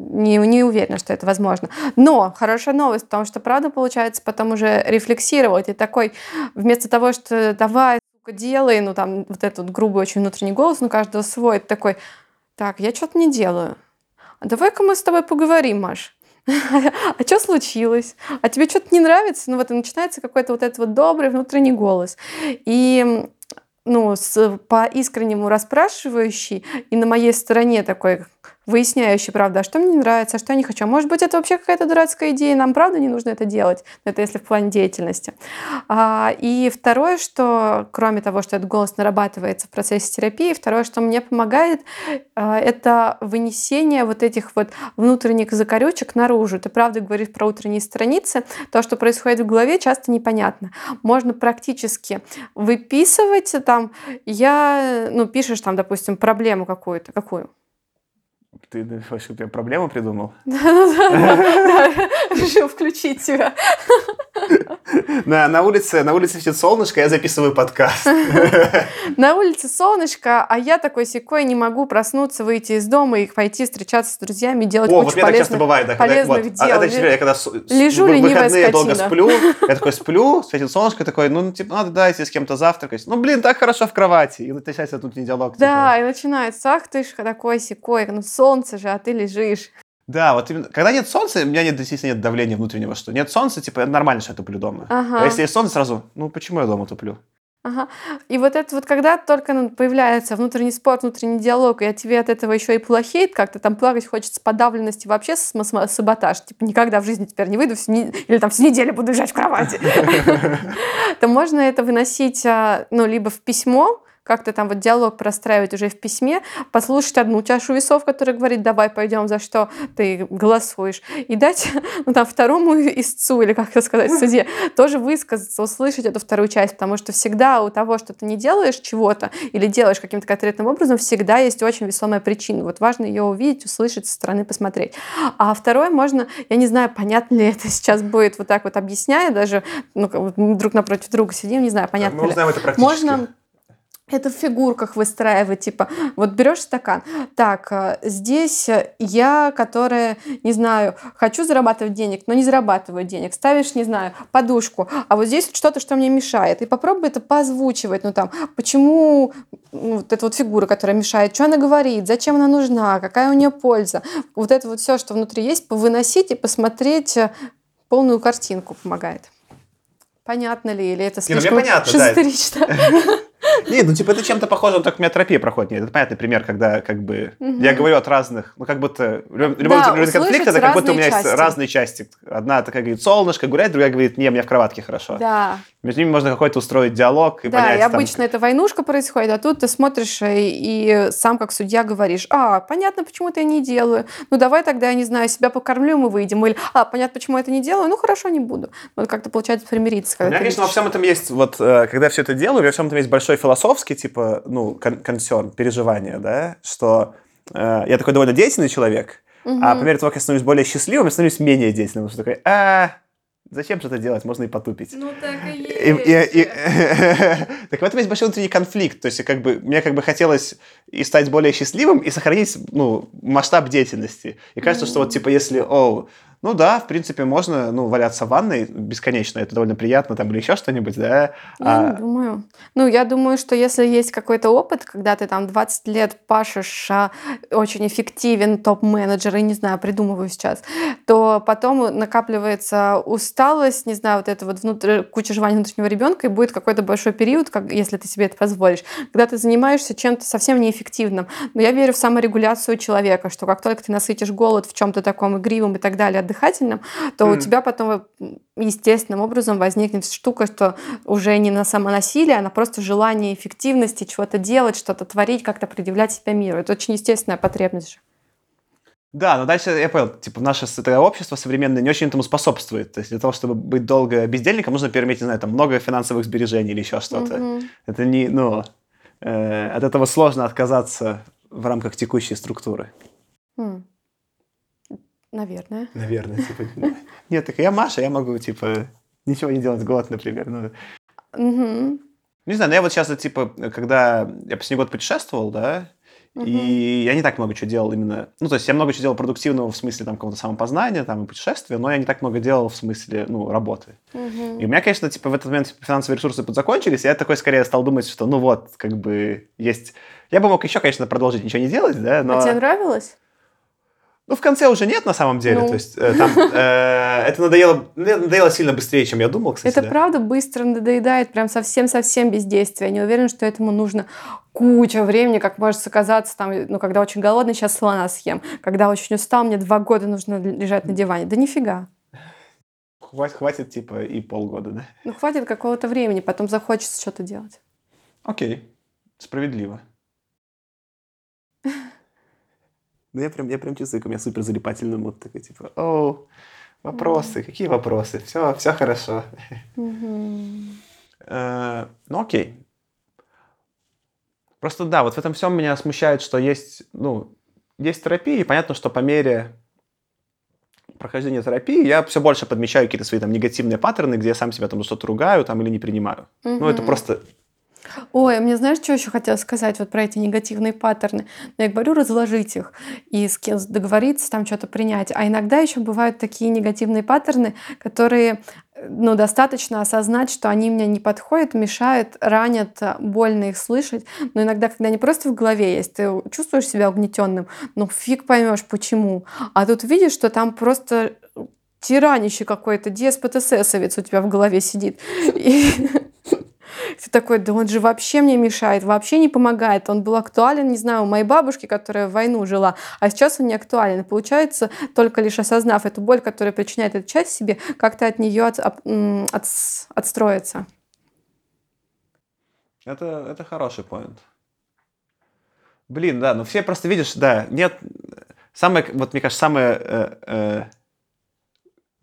Не, не уверена, что это возможно. Но хорошая новость, потому что, правда, получается потом уже рефлексировать. И такой, вместо того, что давай, делай, ну там вот этот грубый очень внутренний голос, ну каждого свой, такой, так, я что-то не делаю. А давай-ка мы с тобой поговорим, Маш. а что случилось? А тебе что-то не нравится? Ну вот и начинается какой-то вот этот вот добрый внутренний голос. И ну, с, по искреннему расспрашивающий и на моей стороне такой выясняющий, правда, а что мне не нравится, а что я не хочу. А может быть, это вообще какая-то дурацкая идея, нам правда не нужно это делать. Это если в плане деятельности. А, и второе, что, кроме того, что этот голос нарабатывается в процессе терапии, второе, что мне помогает, а, это вынесение вот этих вот внутренних закорючек наружу. Ты правда говоришь про утренние страницы. То, что происходит в голове, часто непонятно. Можно практически выписывать там, я, ну, пишешь там, допустим, проблему какую-то, какую? Ты вообще прям проблему придумал? Решил включить тебя. На, на, улице, на улице светит солнышко, я записываю подкаст. На улице солнышко, а я такой секой не могу проснуться, выйти из дома и пойти встречаться с друзьями, делать О, кучу вот полезных, часто бывает, да, полезных когда, вот, дел. А, это, я когда Лежу, в выходные долго сплю, я такой сплю, светит солнышко, такой, ну, типа, надо, да, если с кем-то завтракать. Ну, блин, так хорошо в кровати. И начинается внутренний диалог. Да, типа. и начинается, ах ты ж такой секой, ну солнце же, а ты лежишь. Да, вот именно, когда нет солнца, у меня нет, действительно нет давления внутреннего, что нет солнца, типа, нормально, что я туплю дома. Ага. А если есть солнце, сразу, ну, почему я дома туплю? Ага. И вот это вот, когда только ну, появляется внутренний спорт, внутренний диалог, и от тебе от этого еще и плохеет, как-то там плакать хочется подавленности, вообще саботаж, типа никогда в жизни теперь не выйду, всю не- или там всю неделю буду лежать в кровати, то можно это выносить, а, ну, либо в письмо, как-то там вот диалог простраивать уже в письме, послушать одну чашу весов, которая говорит, давай пойдем, за что ты голосуешь, и дать, ну, там, второму истцу, или как это сказать, суде, тоже высказаться, услышать эту вторую часть, потому что всегда у того, что ты не делаешь чего-то или делаешь каким-то конкретным образом, всегда есть очень весомая причина. Вот важно ее увидеть, услышать, со стороны посмотреть. А второе можно, я не знаю, понятно ли это сейчас будет вот так вот объясняя, даже ну, друг напротив друга сидим, не знаю, понятно Мы ли. узнаем это практически. Можно это в фигурках выстраивать, типа, вот берешь стакан, так, э, здесь я, которая, не знаю, хочу зарабатывать денег, но не зарабатываю денег, ставишь, не знаю, подушку, а вот здесь что-то, что мне мешает, и попробуй это позвучивать, ну там, почему ну, вот эта вот фигура, которая мешает, что она говорит, зачем она нужна, какая у нее польза, вот это вот все, что внутри есть, повыносить и посмотреть э, полную картинку помогает. Понятно ли, или это ну, слишком понятно, да. шизотерично? Не, ну типа это чем-то похоже, у меня терапия проходит. Нет, это понятный пример, когда как бы Мгм. я говорю от разных, ну как будто любой, Да, конфликт, это как будто у меня разные есть части. разные части. Одна такая говорит солнышко, гуляет, другая говорит, не, мне в кроватке хорошо. Да, Между ними можно какой-то устроить диалог и да, понять и там, обычно это войнушка происходит, а тут ты смотришь и, и сам как судья говоришь, а, понятно, почему я не делаю, ну давай тогда, я не знаю, себя покормлю, мы выйдем, или, а, понятно, почему я это не делаю, ну хорошо, не буду. Вот как-то получается примириться. У когда меня, ты конечно, во всем этом есть, вот, э, когда я все это делаю, во всем этом есть большой философский, типа, ну, консерн, переживание, да, что э, я такой довольно деятельный человек, а по мере того, как я становлюсь более счастливым, я становлюсь менее деятельным, потому что такой, а, зачем это делать, можно и потупить. Ну так и И- и- и- Так в этом есть большой внутренний конфликт. То есть, как бы, мне как бы хотелось и стать более счастливым, и сохранить, ну, масштаб деятельности. И кажется, что вот, типа, если, о, ну да, в принципе, можно, ну, валяться в ванной бесконечно, это довольно приятно, там, или еще что-нибудь, да. Я не А, думаю. Ну, я думаю, что если есть какой-то опыт, когда ты там 20 лет пашешь, а, очень эффективен топ-менеджер, и не знаю, придумываю сейчас, то потом накапливается усталость, не знаю, вот это вот внутри, куча желаний внутреннего ребенка, и будет какой-то большой период, как, если ты себе это позволишь, когда ты занимаешься чем-то совсем неэффективным. Но я верю в саморегуляцию человека, что как только ты насытишь голод в чем-то таком игривом и так далее, отдыхательном, то у Мгм. тебя потом м, естественным образом возникнет штука, что уже не на самонасилие, а на просто желание эффективности, чего-то делать, что-то творить, как-то предъявлять себя миру. Это очень естественная потребность же. Да, но дальше я понял, типа, наше общество современное не очень этому способствует. То есть для того, чтобы быть долго бездельником, нужно, например, иметь, не знаю, там, много финансовых сбережений или еще что-то. Мгм. Это не, ну, э, от этого сложно отказаться в рамках текущей структуры. М. Наверное. Наверное, типа. Нет, так я Маша, я могу, типа, ничего не делать год, например. Ну, не знаю, но я вот сейчас, типа, когда я последний год путешествовал, да, и я не так много чего делал именно... Ну, то есть я много чего делал продуктивного в смысле там какого-то самопознания, там, и путешествия, но я не так много делал в смысле, ну, работы. Мгм. И у меня, конечно, типа в этот момент финансовые ресурсы подзакончились, и я такой скорее стал думать, что ну вот, как бы есть... Я бы мог еще, конечно, продолжить ничего не делать, да, но... А тебе нравилось? Ну, в конце уже нет, на самом деле. Ну. То есть э, там э, это надоело, надоело сильно быстрее, чем я думал, кстати. Это да. правда быстро надоедает, прям совсем-совсем бездействие. Я не уверена, что этому нужно куча времени, как может оказаться, там, ну, когда очень голодный, сейчас слона съем. Когда очень устал, мне два года нужно лежать на диване. Да нифига. Хватит, хватит, типа, и полгода, да? Ну, хватит какого-то времени, потом захочется что-то делать. Окей, справедливо. Ну, я прям, я прям чувствую, как у меня супер залипательный мод такой, типа, о, вопросы, какие вопросы? Все, все хорошо. Э, Ну, окей. Просто да, вот в этом всем меня смущает, что есть, ну, есть терапия, и понятно, что по мере прохождения терапии я все больше подмечаю какие-то свои там негативные паттерны, где я сам себя там что-то ругаю там или не принимаю. Ну, это просто... Ой, мне знаешь, что еще хотела сказать вот про эти негативные паттерны? Я говорю, разложить их и с кем договориться, там что-то принять. А иногда еще бывают такие негативные паттерны, которые э, ну, достаточно осознать, что они мне не подходят, мешают, ранят, а, больно их слышать. Но иногда, когда они просто в голове есть, ты чувствуешь себя угнетенным, ну фиг поймешь почему. А тут видишь, что там просто тиранище какой-то, деспот эсэсовец у тебя в голове сидит. И ты такой, да он же вообще мне мешает, вообще не помогает. Он был актуален, не знаю, у моей бабушки, которая в войну жила, а сейчас он не актуален. И получается, только лишь осознав эту боль, которая причиняет эта часть себе, как-то от нее от, от- отстроиться. Это, это хороший поинт. Блин, да, ну все просто видишь, да, нет... Самое, вот мне кажется, самое э, э,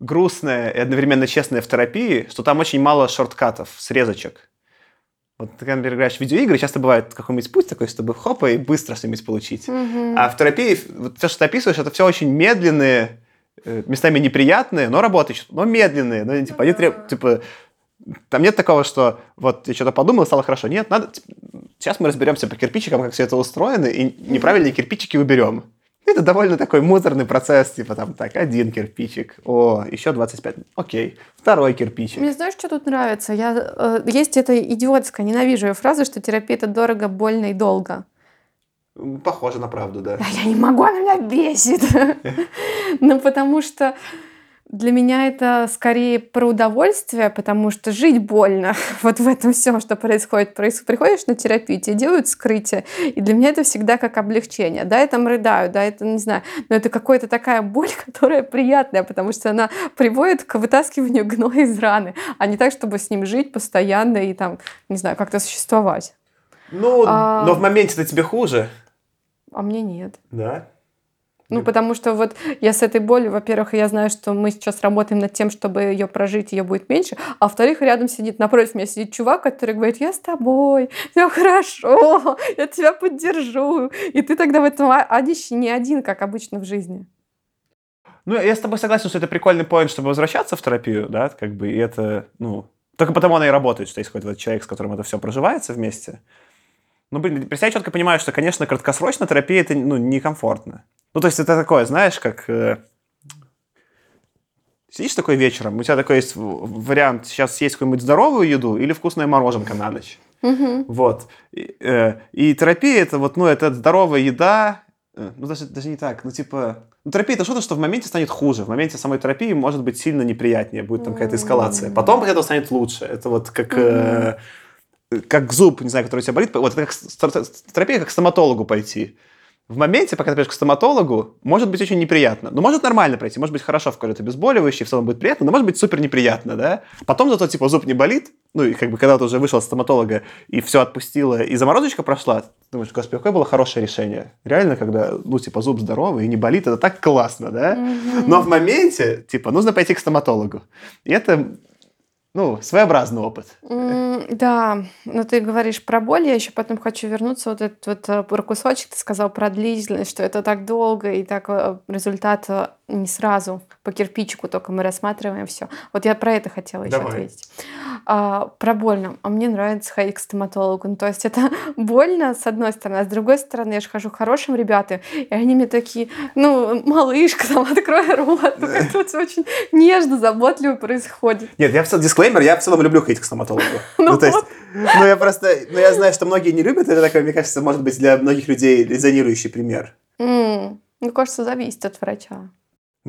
грустное и одновременно честное в терапии, что там очень мало шорткатов, срезочек. Вот ты, когда, например, играешь в видеоигры, часто бывает какой-нибудь путь такой, чтобы хопа и быстро что-нибудь получить. А в терапии вот все, что ты описываешь, это все очень медленные, э, местами неприятные, но работающие, но медленные. Ну, типа, они треб- типа, там нет такого, что вот я что-то подумал, стало хорошо. Нет, надо... Сейчас мы разберемся по кирпичикам, как все это устроено, и неправильные кирпичики уберем. Это довольно такой муторный процесс, типа там, так, один кирпичик, о, еще 25, окей, второй кирпичик. Мне знаешь, что тут нравится? Я, э, есть эта идиотская, ненавижу ее фраза, что терапия это дорого, больно и долго. Похоже на правду, да. А я не могу, она меня бесит. Ну, потому что для меня это скорее про удовольствие, потому что жить больно. Вот в этом всем, что происходит. Проис- Приходишь на терапию, тебе делают скрытие, и для меня это всегда как облегчение. Да, я там рыдаю, да, это, не знаю, но это какая-то такая боль, которая приятная, потому что она приводит к вытаскиванию гноя из раны, а не так, чтобы с ним жить постоянно и там, не знаю, как-то существовать. Ну, А- но в моменте-то тебе хуже. А мне нет. Да? Ну, потому что вот я с этой болью, во-первых, я знаю, что мы сейчас работаем над тем, чтобы ее прожить, ее будет меньше, а во-вторых, рядом сидит, напротив меня сидит чувак, который говорит, я с тобой, все хорошо, я тебя поддержу. И ты тогда в этом а- адище не один, как обычно в жизни. Ну, я с тобой согласен, что это прикольный поинт, чтобы возвращаться в терапию, да, как бы, и это, ну, только потому она и работает, что есть какой-то человек, с которым это все проживается вместе. Ну, блин, я четко понимаю, что, конечно, краткосрочно терапия это, ну, некомфортно. Ну, то есть это такое, знаешь, как... э, Сидишь такой вечером, у тебя такой есть вариант, сейчас съесть какую-нибудь здоровую еду или вкусное мороженка на ночь. Мгм. Вот. И, э, и терапия это вот, ну, это здоровая еда. э, Ну, даже, даже не так. Ну, типа. Ну, терапия это что-то, что в моменте станет хуже. В моменте самой терапии может быть сильно неприятнее, будет там какая-то эскалация. Потом после этого станет лучше. Это вот как. э, как зуб, не знаю, который у тебя болит. Вот это как терапия, как к стоматологу пойти. в моменте, пока ты придешь к стоматологу, может быть очень неприятно. Ну, может нормально пройти, может быть хорошо в какое-то обезболивающее, в целом будет приятно, но может быть супер неприятно, да? Потом зато, типа, зуб не болит, ну, и как бы когда ты уже вышел от стоматолога и все отпустило, и заморозочка прошла, думаешь, господи, какое было хорошее решение. Реально, когда, ну, типа, зуб здоровый и не болит, это так классно, да? Но в моменте, типа, нужно пойти к стоматологу. И это ну, своеобразный опыт. Mm, да, но ты говоришь про боль, я еще потом хочу вернуться, вот этот вот э, кусочек, ты сказал про длительность, что это так долго, и так э, результат э, не сразу, по кирпичику только мы рассматриваем все. Вот я про это хотела еще Давай. ответить. А, про больно. А мне нравится ходить к стоматологу. Ну, то есть это больно, с одной стороны, а с другой стороны, я же хожу к хорошим ребятам, и они мне такие, ну, малышка, там, открой рот. Ну, вот очень нежно, заботливо происходит. Нет, я в целом, дисклеймер, я в целом люблю ходить к стоматологу. Ну, то есть, ну, я просто, ну, я знаю, что многие не любят, это такой, мне кажется, может быть, для многих людей резонирующий пример. Мне кажется, зависит от врача.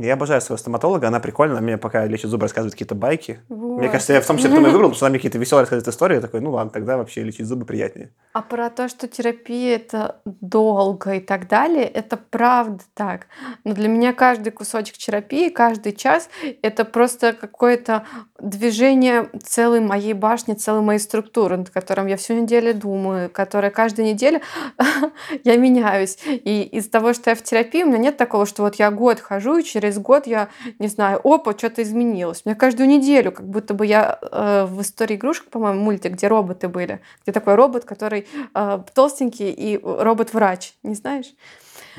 Я обожаю своего стоматолога, она прикольная, она мне пока лечит зубы, рассказывает какие-то байки. Мне Вот. кажется, я в том числе потому и выбрал, потому что она мне какие-то веселые рассказывает истории, я такой, ну ладно, тогда вообще лечить зубы приятнее. А про то, что терапия это долго и так далее, это правда так. Но для меня каждый кусочек терапии, каждый час это просто какое-то движение целой моей башни, целой моей структуры, над которым я всю неделю думаю, которая каждую неделю я меняюсь. И из-за того, что я в терапии, у меня нет такого, что вот я год хожу, и через год я, не знаю, опа, что-то изменилось. У меня каждую неделю, как будто бы я э, в истории игрушек, по-моему, мультик, где роботы были, где такой робот, который э, толстенький и робот-врач, не знаешь?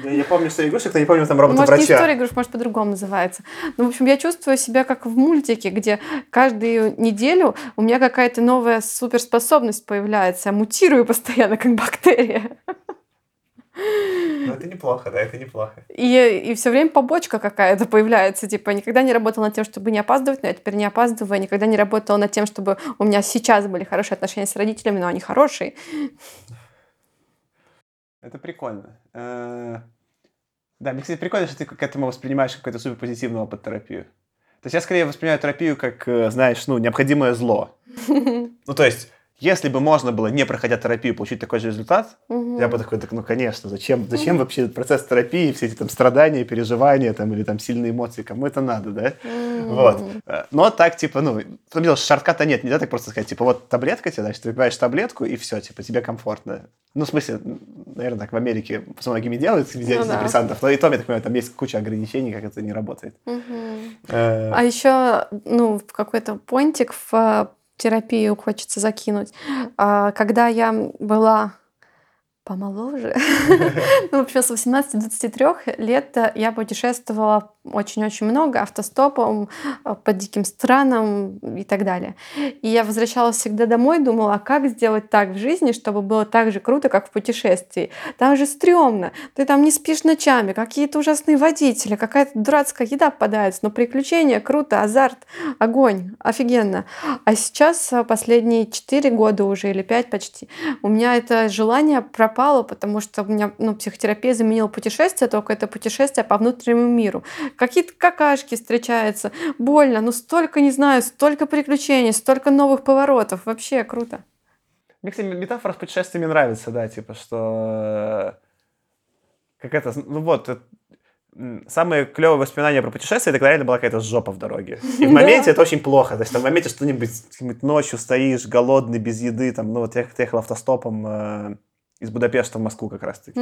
Я, я помню, что игрушек, но не помню там Может, не робота-врача. история игрушек, может, по-другому называется. Ну, в общем, я чувствую себя как в мультике, где каждую неделю у меня какая-то новая суперспособность появляется. Я мутирую постоянно, как бактерия. Ну, это неплохо, да, это неплохо. И, и все время побочка какая-то появляется. Типа, я никогда не работала над тем, чтобы не опаздывать, но я теперь не опаздываю. Я никогда не работала над тем, чтобы у меня сейчас были хорошие отношения с родителями, но они хорошие. Это прикольно. Э, Да, мне, кстати, прикольно, что ты к этому воспринимаешь как какой-то суперпозитивный опыт терапию. То есть я скорее воспринимаю терапию как, э, знаешь, ну, необходимое зло. Ну, то есть, если бы можно было, не проходя терапию, получить такой же результат, я бы такой, так, ну, конечно, зачем, зачем вообще этот процесс терапии, все эти там страдания, переживания там, или там сильные эмоции, кому это надо, да? Вот. Э, Но так, типа, ну, что дело, шартката нет, нельзя так просто сказать, типа, вот таблетка тебе, значит, ты выпиваешь таблетку, и все, типа, тебе комфортно. Ну, в смысле, наверное, так в Америке с многими делают, среди Ну да. антидепрессантов, но и то, я так понимаю, там есть куча ограничений, как это не работает. Э, А еще, ну, в какой-то понтик в э, терапию хочется закинуть. А, Когда я была помоложе, ну, в общем, с 18 до 23 лет я путешествовала очень-очень много автостопом э, по диким странам и так далее. И я возвращалась всегда домой, думала, а как сделать так в жизни, чтобы было так же круто, как в путешествии. Там же стрёмно, ты там не спишь ночами, какие-то ужасные водители, какая-то дурацкая еда попадается, но приключения, круто, азарт, огонь, офигенно. А сейчас, э, последние 4 года уже или 5 почти, у меня это желание пропало, потому что у меня ну, психотерапия заменила путешествие, только это путешествие по внутреннему миру. Какие-то какашки встречаются, больно, ну столько, не знаю, столько приключений, столько новых поворотов, вообще круто. Мне, кстати, метафора с путешествиями нравится, да, типа, что... э, Как это, ну вот, э, м, самые клевые воспоминания про путешествия, это когда реально была какая-то жопа в дороге. И в моменте это очень плохо. То есть там в моменте что-нибудь ночью стоишь, голодный, без еды, там, ну вот я ехал автостопом э, из Будапешта в Москву как раз-таки.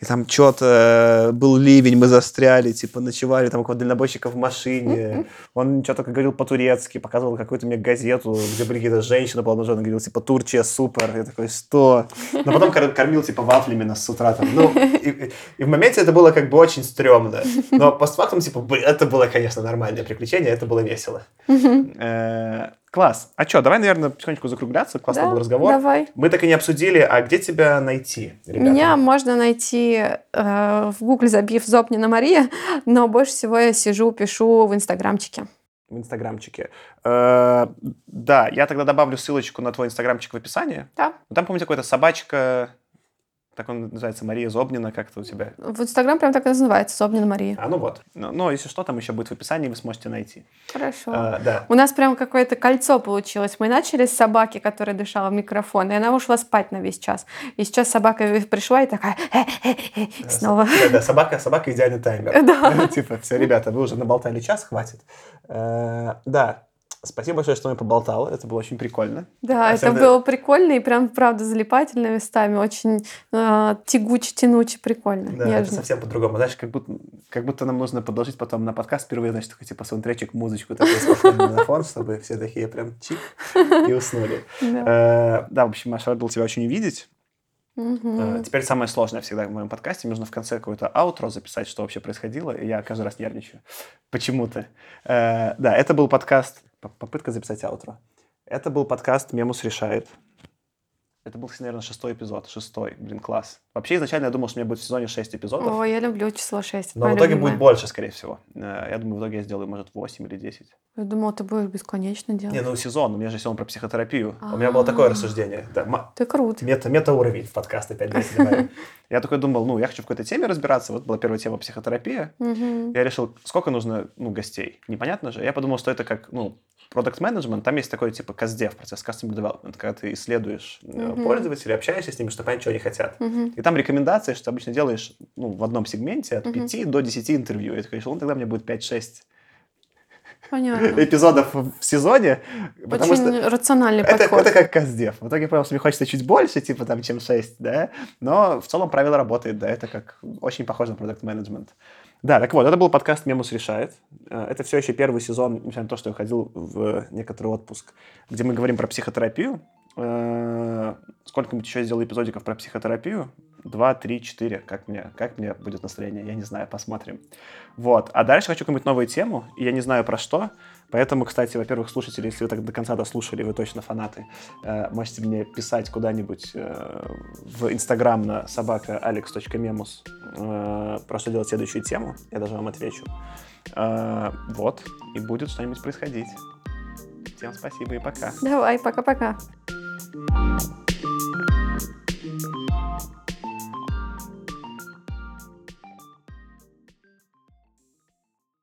И там что-то был ливень, мы застряли, типа ночевали там у дальнобойщика в машине. Он что-то говорил по-турецки, показывал какую-то мне газету, где были какие-то женщины полноженные, говорил, типа, Турция супер. Я такой, что? Но потом кор- кормил, типа, вафлями нас с утра. Там. Ну, и, и- в моменте это было как бы очень стрёмно. Но постфактум, типа, это было, конечно, нормальное приключение, это было весело. Э, Класс. А что, давай, наверное, потихонечку закругляться. Классный Да, был разговор. Давай. Мы так и не обсудили, а где тебя найти, ребята? Меня можно найти э, в гугле, забив Зопнина Мария, но больше всего я сижу, пишу в инстаграмчике. в инстаграмчике. Э, Да, я тогда добавлю ссылочку на твой инстаграмчик в описании. Да. Там, помните, какая-то собачка... Так он называется Мария Зобнина, как-то у тебя. В Инстаграм прям так и называется, Зобнина Мария. А, ну вот. Но, но если что, там еще будет в описании, вы сможете найти. Хорошо. А, да. У нас прям какое-то кольцо получилось. Мы начали с собаки, которая дышала в микрофон, и она ушла спать на весь час. И сейчас собака пришла и такая снова. Да, да, собака, собака идеальный таймер. Да. Типа, все, ребята, вы уже наболтали час, хватит. Э, Да, спасибо большое, что мы поболтал. Это было очень прикольно. Да, это Особенно- было прикольно и прям, правда, залипательно местами. Очень э, тягуче, тянуче, прикольно, Да, это нежно. совсем по-другому. Знаешь, как будто, как будто нам нужно продолжить потом на подкаст впервые, значит, такой типа саундтречик, музычку такой на фон, чтобы все такие прям чик и уснули. Да. Э, в общем, Маша, рад был тебя очень увидеть. Э, Теперь самое сложное всегда в моем подкасте. Нужно в конце какое-то аутро записать, что вообще происходило. И я каждый раз нервничаю. Почему-то. Э, Да, это был подкаст... Попытка записать аутро. Это был подкаст «Мемус решает». Это был, наверное, шестой эпизод. Шестой. Блин, класс. Вообще, изначально я думал, что у меня будет в сезоне шесть эпизодов. Ой, я люблю число 6. но в итоге будет больше, скорее всего. Э, Я думаю, в итоге я сделаю, может, 8 или 10. Я думала, ты будешь бесконечно делать. Не, ну сезон. У меня же сезон про психотерапию. У меня было такое рассуждение. Да, Ты крут. Мета, мета-уровень в подкаст опять. Я такой думал, ну, я хочу в какой-то теме разбираться. Вот была первая тема психотерапия. Я решил, сколько нужно, ну, гостей. Непонятно же. Я подумал, что это как, ну, продукт менеджмент там есть такой, типа, CASDEV, процесс Customer Development, когда ты исследуешь Мгм. пользователей, общаешься с ними, чтобы понять, что они хотят. Мгм. И там рекомендации, что ты обычно делаешь, ну, в одном сегменте от Мгм. 5 до 10 интервью. Я такой решил, ну, тогда мне будет 5-6 Понятно. эпизодов в сезоне, потому Очень что рациональный это, подход. это как Каздев. В итоге я понял, что мне хочется чуть больше, типа там, чем 6, да. Но в целом правило работает, да. Это как очень похоже на продукт менеджмент. Да, так вот, это был подкаст «Мемус решает». Э, Это все еще первый сезон, несмотря на то, что я уходил в некоторый отпуск, где мы говорим про психотерапию. Э, Сколько-нибудь еще сделаю эпизодиков про психотерапию. Два, три, четыре. Как мне, как мне будет настроение, я не знаю, посмотрим. Вот. А дальше хочу какую-нибудь новую тему, и я не знаю про что. Поэтому, кстати, во-первых, слушатели, если вы так до конца дослушали, вы точно фанаты, э, можете мне писать куда-нибудь э, в Инстаграм на собака alex.memus э, про что делать следующую тему. Я даже вам отвечу. Вот. И будет что-нибудь происходить. Всем спасибо и пока. Давай, пока-пока. Thank